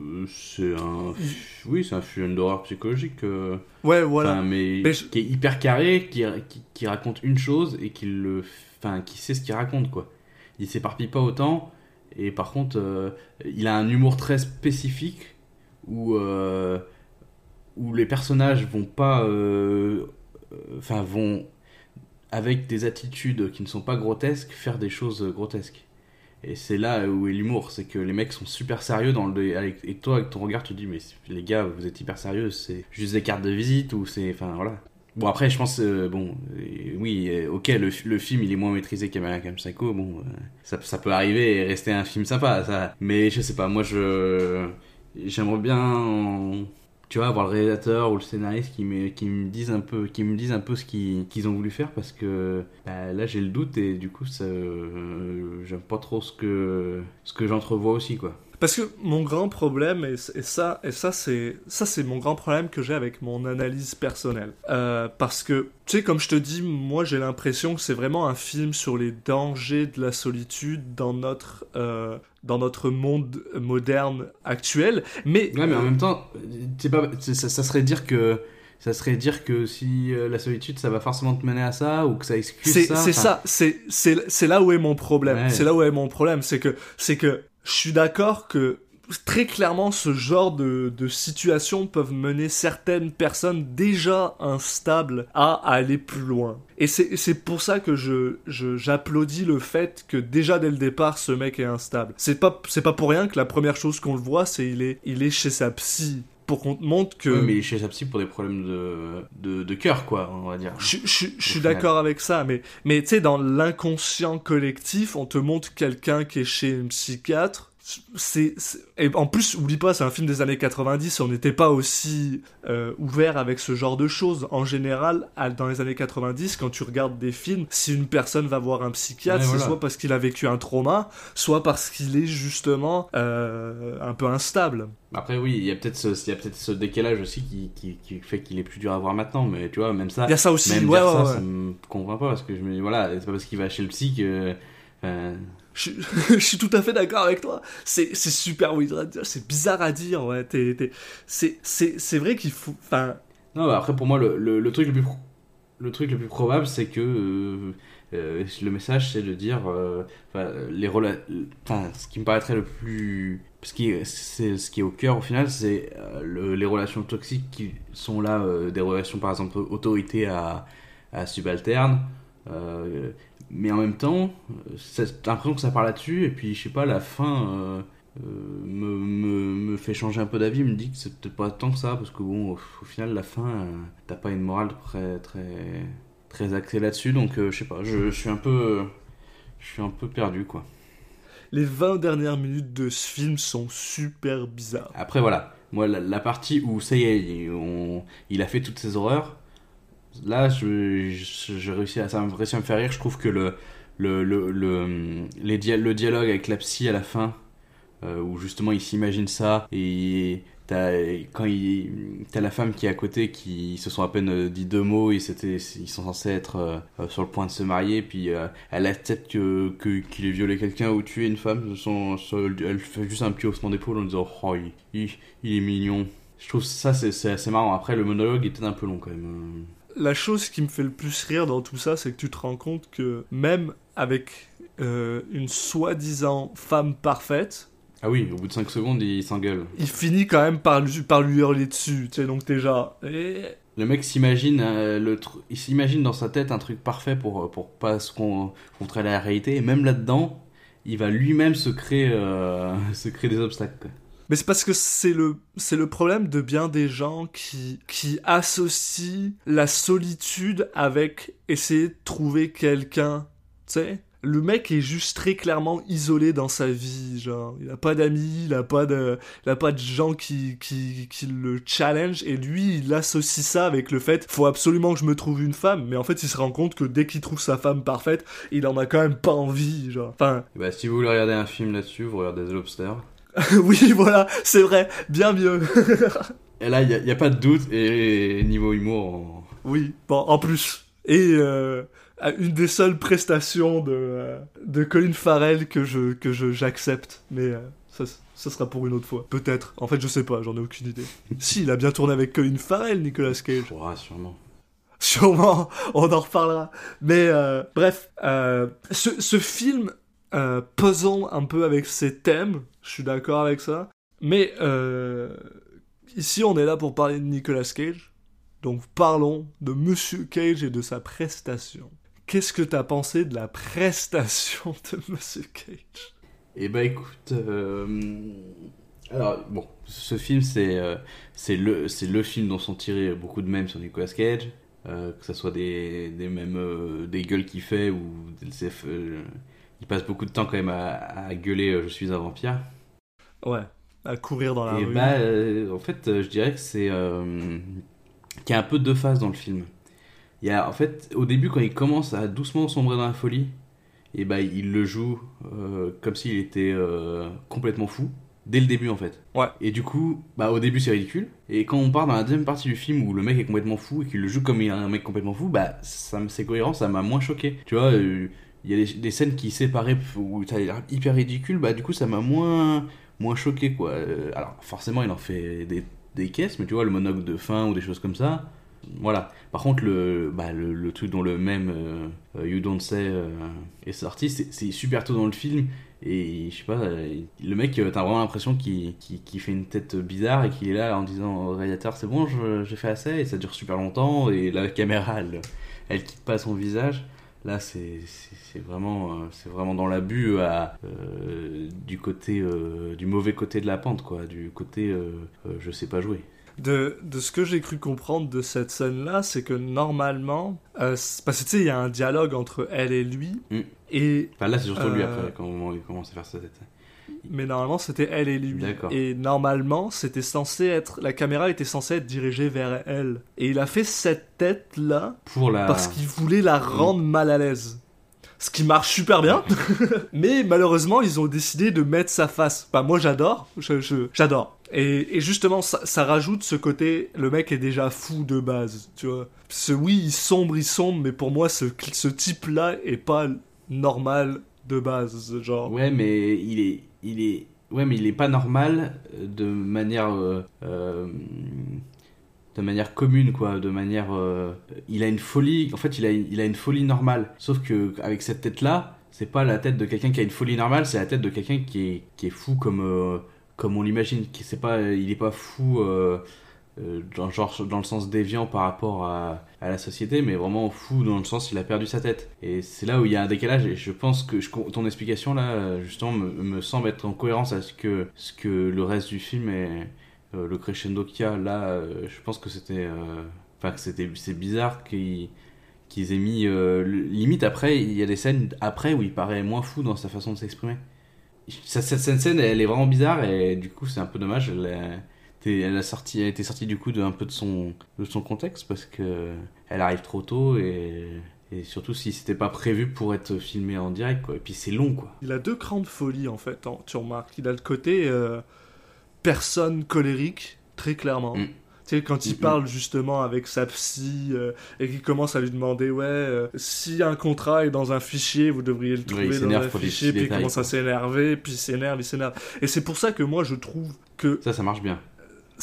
Euh, c'est un. Oui, c'est un film d'horreur psychologique. euh, Ouais, voilà. Enfin, mais, Mais je- qui est hyper carré, qui, qui, qui raconte une chose et qui le, enfin, qui sait ce qu'il raconte quoi. Il s'éparpille pas autant et par contre, euh, il a un humour très spécifique où euh, où les personnages vont pas, enfin vont avec des attitudes qui ne sont pas grotesques faire des choses grotesques. Et c'est là où est l'humour, c'est que les mecs sont super sérieux dans le et toi avec ton regard tu dis mais les gars vous êtes hyper sérieux, c'est juste des cartes de visite ou c'est enfin voilà. Bon après je pense euh, bon euh, oui euh, ok le, film il est moins maîtrisé qu'American Psycho bon ça, ça peut arriver et rester un film sympa ça mais je sais pas moi je j'aimerais bien tu vois avoir le réalisateur ou le scénariste qui me disent un peu qui me disent un peu ce qu'ils qu'ils ont voulu faire parce que bah, là j'ai le doute et du coup ça euh, j'aime pas trop ce que ce que j'entrevois aussi quoi Parce que mon grand problème, et, et ça, et ça c'est ça c'est mon grand problème que j'ai avec mon analyse personnelle. Euh, parce que, tu sais, comme je te dis, moi j'ai l'impression que c'est vraiment un film sur les dangers de la solitude dans notre, euh, dans notre monde moderne actuel. Mais, Ouais, mais en même temps, pas, ça, ça serait dire que ça serait dire que si euh, la solitude, ça va forcément te mener à ça ou que ça excuse c'est ça. c'est enfin, ça, c'est c'est c'est là où est mon problème. Ouais. C'est là où est mon problème, c'est que c'est que je suis d'accord que très clairement ce genre de, de situations peuvent mener certaines personnes déjà instables à aller plus loin. Et c'est pour ça que j'applaudis le fait que déjà dès le départ ce mec est instable. C'est pas pas pour rien que la première chose qu'on le voit c'est il est il est chez sa psy pour qu'on te montre que ouais, mais il est chez sa psy pour des problèmes de de, de cœur quoi, on va dire. je, je- je suis d'accord avec ça, mais, mais tu sais, dans l'inconscient collectif, on te montre quelqu'un qui est chez une psychiatre. C'est, et en plus, oublie pas, c'est un film des années 90, on n'était pas aussi euh, ouvert avec ce genre de choses. En général, à- dans les années 90, quand tu regardes des films, si une personne va voir un psychiatre, c'est soit parce qu'il a vécu un trauma, soit parce qu'il est justement euh, un peu instable. Après oui, il y a peut-être ce, il y a peut-être ce décalage aussi qui, qui, qui fait qu'il est plus dur à voir maintenant, mais tu vois même ça. Il y a ça aussi, même ouais, dire ouais, ça, ouais. ça me convainc pas parce que je me dis voilà, c'est pas parce qu'il va chez le psy que. Je, suis tout à fait d'accord avec toi. C'est, super weird à dire, c'est bizarre à dire, c'est, vrai qu'il faut. Non, après pour moi le, truc le plus probable c'est que euh, euh, le message c'est de dire euh, les ce qui me paraîtrait le plus ce qui est, au cœur au final c'est euh, le- les relations toxiques qui sont là des relations par exemple autorité à, à subalterne mais en même temps euh, t'as l'impression que ça parle là-dessus et puis je sais pas la fin euh, euh, me, me, me fait changer un peu d'avis, me dit que c'est peut-être pas tant que ça, parce que bon, au, au final, la fin, euh, t'as pas une morale très, très, très axée là-dessus, donc je sais pas, je, je suis un peu, je suis un peu perdu, quoi. Les 20 dernières minutes de ce film sont super bizarres. Après, voilà, moi, la, la partie où ça y est, il, on- il a fait toutes ces horreurs, là, je, réussis à, ça me réussit à me faire rire, je trouve que le, le, le, le, les le dialogue avec la psy à la fin, euh, où justement il s'imagine ça et t'as quand il t'as la femme qui est à côté qui se sont à peine euh, dit deux mots c'était ils sont censés être euh, sur le point de se marier puis euh, elle accepte que qu'il ait violé quelqu'un ou tué une femme. Son, elle fait juste un petit haussement d'épaule en disant oh il, il, il est mignon. Je trouve ça c'est assez marrant. Après le monologue était un peu long quand même La chose qui me fait le plus rire dans tout ça, c'est que tu te rends compte que même avec euh, une soi-disant femme parfaite, ah oui au bout de 5 secondes il s'engueule il finit quand même par lui, par lui hurler dessus. Tu sais, donc genre... eh, Le mec s'imagine euh, le tr- il s'imagine dans sa tête un truc parfait pour pour pas se con- contrer à la réalité et même là-dedans, il va lui-même se créer euh, se créer des obstacles. Mais c'est parce que c'est le, c'est le problème de bien des gens qui, qui associent la solitude avec essayer de trouver quelqu'un. Tu sais le mec est juste très clairement isolé dans sa vie, genre, il a pas d'amis, il a pas de, il a pas de gens qui, qui, qui le challenge, et lui, il associe ça avec le fait, faut absolument que je me trouve une femme, mais en fait, il se rend compte que dès qu'il trouve sa femme parfaite, il en a quand même pas envie, genre. Enfin, bah si vous voulez regarder un film là-dessus, vous regardez The Lobster. oui, voilà, c'est vrai, bien mieux. Et là, il n'y a, y a pas de doute, et, niveau humour, on- Oui, bon, en plus. Et euh, une des seules prestations de, euh, de Colin Farrell que je que je j'accepte, mais euh, ça, ça sera pour une autre fois. Peut-être. En fait, je sais pas, j'en ai aucune idée. si, il a bien tourné avec Colin Farrell, Nicolas Cage. pourra sûrement. Sûrement, on en reparlera. Mais euh, bref, euh, ce, ce film, euh, pesant un peu avec ses thèmes, je suis d'accord avec ça. Mais euh, ici, on est là pour parler de Nicolas Cage. Donc parlons de Monsieur Cage et de sa prestation. Qu'est-ce que t'as pensé de la prestation de Monsieur Cage? Et bah écoute, euh, alors bon, ce film c'est euh, c'est le c'est le film dont sont tirés beaucoup de mèmes sur Nicolas Cage, que ce soit des des mèmes euh, des gueules qu'il fait ou des, il passe beaucoup de temps quand même à, à gueuler euh, je suis un vampire. Ouais, à courir dans la Et rue. bah euh, en fait euh, je dirais que c'est euh, qu'il y a un peu deux phases dans le film. Il y a en fait au début quand il commence à doucement sombrer dans la folie, et bah il le joue euh, comme s'il était complètement fou dès le début en fait. Ouais. Et du coup, bah au début c'est ridicule. Et quand on part dans la deuxième partie du film où le mec est complètement fou et qu'il le joue comme un mec complètement fou, bah ça me- c'est cohérent, ça m'a moins choqué. Tu vois, euh, il y a des, scènes qui séparaient où ça a l'air hyper ridicule, bah du coup ça m'a moins moins choqué quoi. Euh, alors forcément il en fait des, des caisses, mais tu vois le monologue de fin ou des choses comme ça. Voilà. Par contre, le, bah, le, truc dont le même euh, euh, You Don't Say est sorti, c'est super tôt dans le film. Et je sais pas, le mec, t'as vraiment l'impression qu'il qu'il- qu'il fait une tête bizarre et qu'il est là en disant au réalisateur c'est bon, j'ai fait assez, et ça dure super longtemps, et la caméra, elle, elle quitte pas son visage. Là, c'est vraiment, euh, c'est vraiment dans l'abus à, euh, du côté, euh, du mauvais côté de la pente, quoi, du côté euh, euh, je sais pas jouer. de, de ce que j'ai cru comprendre de cette scène-là, c'est que normalement, euh, parce que tu sais, il y a un dialogue entre elle et lui, Mm. et Enfin, là, c'est surtout lui Euh, après, quand il commence à faire sa tête. Mais normalement c'était elle et lui. Et normalement, c'était censé être, la caméra était censée être dirigée vers elle. Et il a fait cette tête-là Pour la. parce qu'il voulait la rendre mal à l'aise. Ce qui marche super bien, mais malheureusement ils ont décidé de mettre sa face. Bah moi j'adore, j'adore. Et, et justement ça, ça rajoute ce côté, le mec est déjà fou de base, tu vois. Ce oui il sombre, il sombre, mais pour moi ce, ce type-là est pas normal de base, genre. Ouais, mais il est, il est, ouais, mais il est pas normal euh, de manière, euh, euh, de manière commune, quoi, de manière, il a une folie. En fait, il a, il a une folie normale. Sauf que avec cette tête-là, c'est pas la tête de quelqu'un qui a une folie normale, c'est la tête de quelqu'un qui est, qui est fou comme, comme on l'imagine. Qui c'est pas, il est pas fou. Euh, dans, genre, dans le sens déviant par rapport à, à la société, mais vraiment fou dans le sens il a perdu sa tête. Et c'est là où il y a un décalage, et je pense que ton explication là, justement, me, semble être en cohérence avec ce que, le reste du film est euh, le crescendo qu'il y a. Là, euh, je pense que c'était. Enfin, que c'était c'est bizarre qu'ils aient mis. limite, après, il y a des scènes après où il paraît moins fou dans sa façon de s'exprimer. Cette scène, elle est vraiment bizarre et du coup, c'est un peu dommage. Elle a sorti, elle été sortie du coup de un peu de son, de son contexte parce que elle arrive trop tôt et, et surtout si c'était pas prévu pour être filmé en direct quoi. Et puis c'est long quoi. Il a deux grandes folies en fait, hein, tu remarques. Il a le côté euh, personne colérique, très clairement. Mm. Tu sais, quand il Mm, mm. parle justement avec sa psy euh, et qu'il commence à lui demander, ouais, euh, si un contrat est dans un fichier, vous devriez le trouver dans un fichier, puis il commence à s'énerver, puis il s'énerve, il s'énerve. Et c'est pour ça que moi je trouve que Ça, ça marche bien.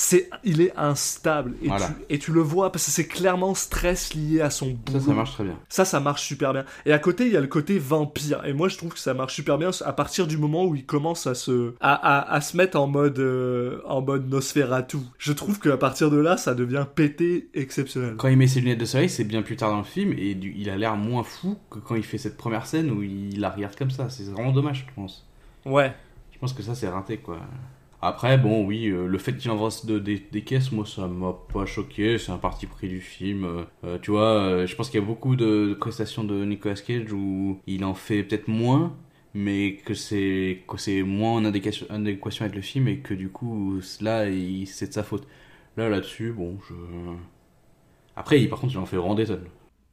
C'est, il est instable et, Voilà. tu, et tu le vois parce que c'est clairement stress lié à son boulot. Ça, ça marche très bien. Ça, ça marche super bien. Et à côté, il y a le côté vampire. Et moi, je trouve que ça marche super bien à partir du moment où il commence à se, à, à, à se mettre en mode, euh, en mode Nosferatu. Je trouve qu'à partir de là, ça devient pété exceptionnel. Quand il met ses lunettes de soleil, c'est bien plus tard dans le film et du- il a l'air moins fou que quand il fait cette première scène où il la regarde comme ça. C'est vraiment dommage, je pense. Ouais. Je pense que ça, c'est raté, quoi. Après, bon, oui, euh, le fait qu'il de- des, caisses, moi, ça m'a pas choqué. C'est un parti pris du film. Euh, euh, tu vois, je pense qu'il y a beaucoup de, prestations de Nicolas Cage où il en fait peut-être moins, mais que c'est que c'est moins en adéquation, en avec le film et que du coup, là, c'est de sa faute. Là, là-dessus, bon, je... Après, par contre, il en fait vraiment des.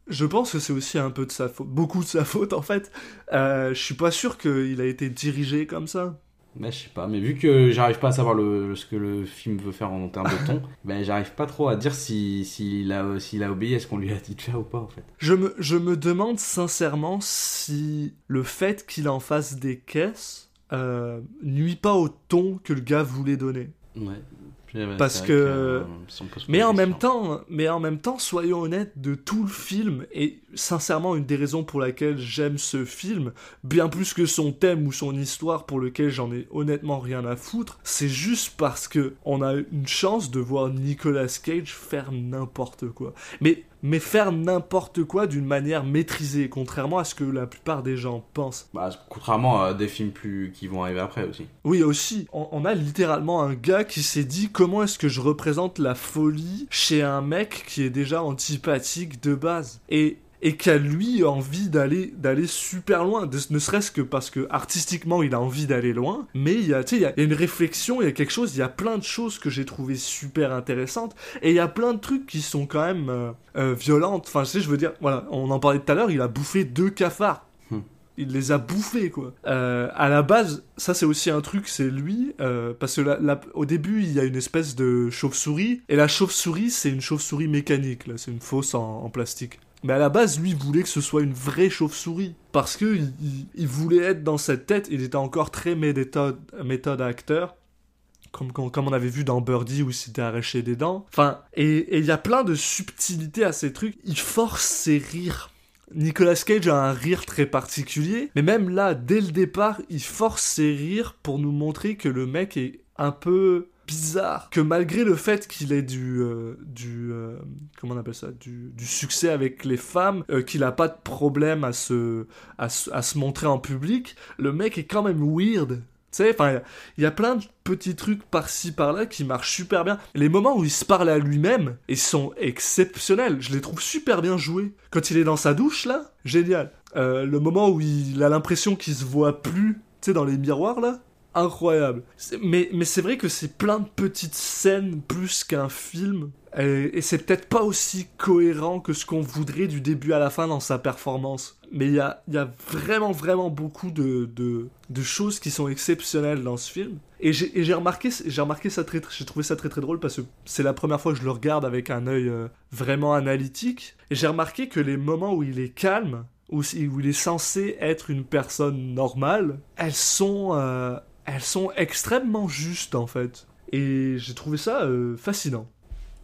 Je pense que c'est aussi un peu de sa faute, beaucoup de sa faute en fait. Je suis pas sûr qu'il a été dirigé comme ça. Bah, je sais pas, mais vu que j'arrive pas à savoir le, ce que le film veut faire en termes de ton, ben j'arrive pas trop à dire s'il si, s'il a, s'il a obéi à ce qu'on lui a dit de faire ou pas en fait. Je me, je me demande sincèrement si le fait qu'il en fasse des caisses euh, nuit pas au ton que le gars voulait donner. Ouais. Ouais, Parce que- euh, en même temps, mais en même temps, soyons honnêtes, de tout le film, et sincèrement une des raisons pour laquelle j'aime ce film, bien plus que son thème ou son histoire pour lequel j'en ai honnêtement rien à foutre, c'est juste parce que on a une chance de voir Nicolas Cage faire n'importe quoi. Mais mais faire n'importe quoi d'une manière maîtrisée, contrairement à ce que la plupart des gens pensent. Bah, contrairement à des films plus qui vont arriver après aussi. Oui, aussi, on, on a littéralement un gars qui s'est dit comment est-ce que je représente la folie chez un mec qui est déjà antipathique de base? Et et qui a lui envie d'aller d'aller super loin, de- ne serait-ce que parce que artistiquement il a envie d'aller loin, mais il y a tu sais il y a une réflexion, il y a quelque chose, il y a plein de choses que j'ai trouvé super intéressantes. Et il y a plein de trucs qui sont quand même euh, euh, violentes. Enfin, tu sais, je veux dire, voilà, on en parlait tout à l'heure, il a bouffé deux cafards. Il les a bouffés quoi. Euh, à la base, ça c'est aussi un truc, c'est lui, parce que au début il y a une espèce de chauve-souris, et la chauve-souris c'est une chauve-souris mécanique, là. C'est une fausse en, en plastique. Mais à la base, lui voulait que ce soit une vraie chauve-souris, parce que il, voulait être dans cette tête, il était encore très méthode, acteur. Comme, comme, comme on avait vu dans Birdie où il s'était arraché des dents. Enfin, et il y a plein de subtilités à ces trucs. Il force ses rires. Nicolas Cage a un rire très particulier, mais même là, dès le départ, il force ses rires pour nous montrer que le mec est un peu bizarre, que malgré le fait qu'il ait du, euh, du euh, comment on appelle ça, du, du succès avec les femmes, euh, qu'il a pas de problème à se, à, à se montrer en public, le mec est quand même weird. Tu sais, enfin, il y a plein de petits trucs par-ci par-là qui marchent super bien. Les moments où il se parle à lui-même, ils sont exceptionnels. Je les trouve super bien joués. Quand il est dans sa douche, là, génial. Le moment où il a l'impression qu'il se voit plus, tu sais, dans les miroirs, là, incroyable. Mais, mais c'est vrai que c'est plein de petites scènes plus qu'un film. Et, c'est peut-être pas aussi cohérent que ce qu'on voudrait du début à la fin dans sa performance. Mais il y a, y a vraiment, vraiment beaucoup de, de, choses qui sont exceptionnelles dans ce film. Et j'ai remarqué, remarqué ça très, j'ai trouvé ça très très drôle parce que c'est la première fois que je le regarde avec un œil euh, vraiment analytique. Et j'ai remarqué que les moments où il est calme, où, où il est censé être une personne normale, elles sont, euh, elles sont extrêmement justes en fait. Et j'ai trouvé ça euh, fascinant.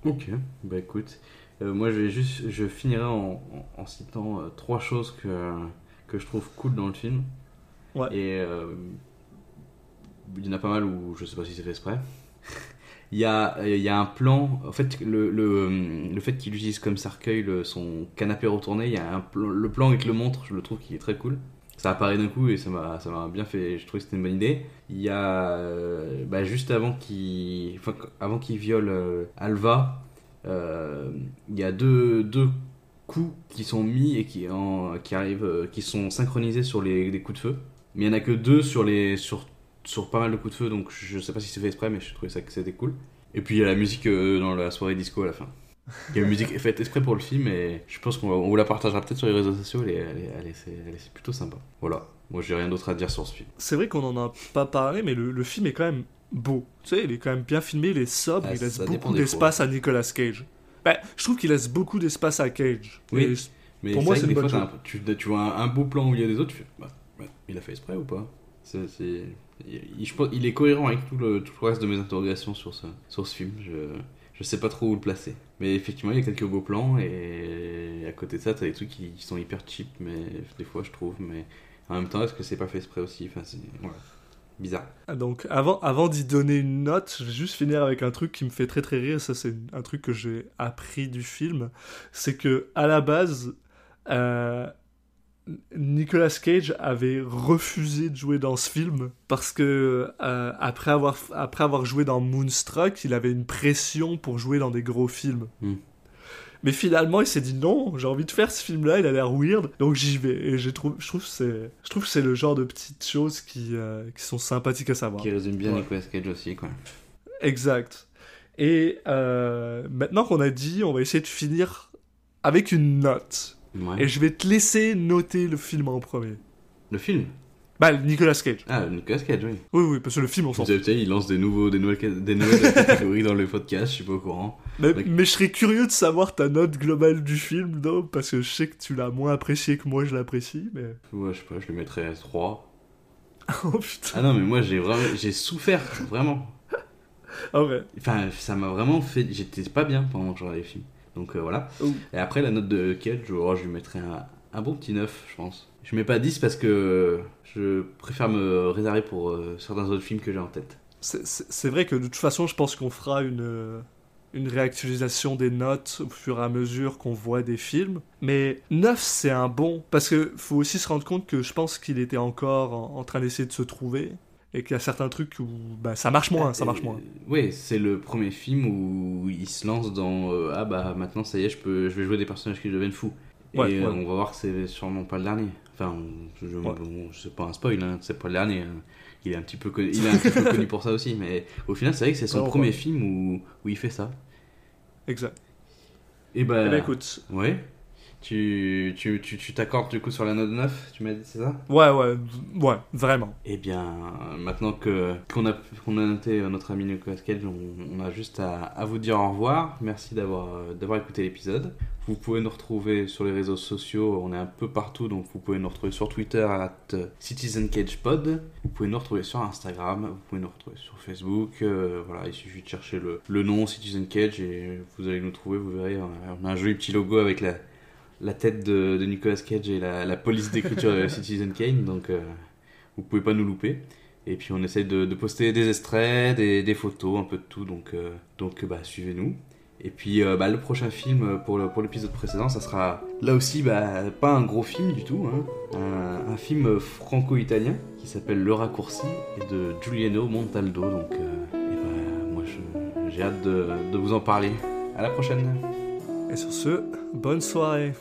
Ok, bah écoute, euh, moi je vais juste, je finirai en, en- en citant euh, trois choses que, que je trouve cool dans le film. Ouais. Et il y en a pas mal où je sais pas si c'est fait exprès. Il y a, il y a un plan, en fait, le, le, le fait qu'il utilise comme cercueil le- son canapé retourné, il y a un plan, le plan te le montre, je le trouve qu'il est très cool. Ça apparaît d'un coup et ça m'a ça m'a bien fait, je trouvais que c'était une bonne idée. Il y a, euh, bah, juste avant qu'il avant qu'il viole euh, Alva, euh, il y a deux, deux coups qui sont mis et qui, en, qui arrivent, qui sont synchronisés sur les, coups de feu. Mais il y en a que deux sur, les, sur, sur pas mal de coups de feu, donc je sais pas si c'est fait exprès, mais je trouvais ça que c'était cool. Et puis il y a la musique dans la soirée disco à la fin. Il y a une musique faite exprès pour le film et je pense qu'on vous la partagera peut-être sur les réseaux sociaux, elle est, elle est- elle est- plutôt sympa. Voilà, moi j'ai rien d'autre à dire sur ce film. C'est vrai qu'on en a pas parlé, mais le, le film est quand même beau. Tu sais, il est quand même bien filmé, il est sobre, Ah, il laisse beaucoup des d'espace à Nicolas Cage. Ben, je trouve qu'il laisse beaucoup d'espace à Cage. Oui. Mais Pour moi, c'est une bonne fois, un- tu, tu vois un, un beau plan où il y a des autres, tu fais, bah, ouais, il a fait exprès ou pas? Il, je pense- il est cohérent avec tout le, tout le reste de mes interrogations sur ce, sur ce film. Je, je sais pas trop où le placer. Mais effectivement, il y a quelques beaux plans et à côté de ça, t'as des trucs qui, sont hyper cheap, mais des fois, je trouve. Mais en même temps, est-ce que c'est pas fait exprès aussi? Enfin, c'est bizarre. Donc avant, avant d'y donner une note, je vais juste finir avec un truc qui me fait très très rire. Ça c'est un truc que j'ai appris du film, c'est que à la base, euh, Nicolas Cage avait refusé de jouer dans ce film parce que euh, après avoir après avoir joué dans Moonstruck, il avait une pression pour jouer dans des gros films. Hmm. Mais finalement, il s'est dit non, j'ai envie de faire ce film-là, il a l'air weird, donc j'y vais. Et je trouve, je trouve que c'est, je trouve que c'est le genre de petites choses qui, euh, qui sont sympathiques à savoir. Qui résume bien Ouais. Nicolas Cage aussi, quoi. Exact. Et euh, maintenant qu'on a dit, on va essayer de finir avec une note. Ouais. Et je vais te laisser noter le film en premier. Le film Bah, Nicolas Cage. Ah, Nicolas Cage, oui. Oui, oui, parce que le film, on s'en fout. il lance des, nouveaux, des, nouvelles, des nouvelles catégories dans le podcast, je suis pas au courant. Mais, je serais curieux de savoir ta note globale du film, non Parce que je sais que tu l'as moins apprécié que moi, je l'apprécie, mais... Ouais, je sais pas, je le mettrais à 3. oh putain. Ah non, mais moi j'ai vraiment, j'ai souffert, vraiment. Ah ouais. Enfin, ça m'a vraiment fait. J'étais pas bien pendant que je regardais les films. Donc euh, voilà. Et après, la note de Cage, oh, je lui mettrais un, un bon petit 9, je pense. Je mets pas 10 parce que je préfère me réserver pour euh, certains autres films que j'ai en tête. C'est- vrai que de toute façon, je pense qu'on fera une, euh, une réactualisation des notes au fur et à mesure qu'on voit des films. Mais 9, c'est un bon. Parce que faut aussi se rendre compte que je pense qu'il était encore en, en train d'essayer de se trouver. Et qu'il y a certains trucs où bah, ça marche moins, ça marche moins. Oui, c'est le premier film où il se lance dans euh, Ah bah maintenant ça y est, je, peux, je vais jouer des personnages qui deviennent fous. Ouais, et ouais. euh, on va voir que c'est sûrement pas le dernier. Enfin, je, je, Ouais. bon, c'est pas un spoil, hein, c'est pas le dernier. hein. Il est un petit peu connu, il est un petit peu connu pour ça aussi, mais au final, c'est vrai que c'est son premier film où, où il fait ça. Exact. Et bah, Eh ben, écoute, ouais. Tu tu tu tu t'accordes du coup sur la note 9, tu m'as dit, c'est ça? Ouais, ouais, ouais, vraiment. Eh bien, maintenant que qu'on a qu'on a noté euh, notre ami Nicolas Cage, on, on a juste à, à vous dire au revoir. Merci d'avoir euh, d'avoir écouté l'épisode. Vous pouvez nous retrouver sur les réseaux sociaux, on est un peu partout, donc vous pouvez nous retrouver sur Twitter at euh, CitizenCagePod. Vous pouvez nous retrouver sur Instagram, vous pouvez nous retrouver sur Facebook. euh, voilà, il suffit de chercher le, le nom Citizen Cage et vous allez nous trouver. Vous verrez, on a, on a un joli petit logo avec la la tête de, de Nicolas Cage et la, la police d'écriture de Citizen Kane, donc euh, vous pouvez pas nous louper. Et puis on essaie de, de poster des extraits, des, des photos, un peu de tout, donc, euh, donc bah, suivez-nous. Et puis euh, bah, le prochain film euh, pour le- pour l'épisode précédent, ça sera là aussi bah, pas un gros film du tout, hein, un, un film franco-italien qui s'appelle Le Raccourci et de Giuliano Montaldo. Donc euh, et bah, moi j'ai hâte de, de vous en parler. À la prochaine Et sur ce, bonne soirée.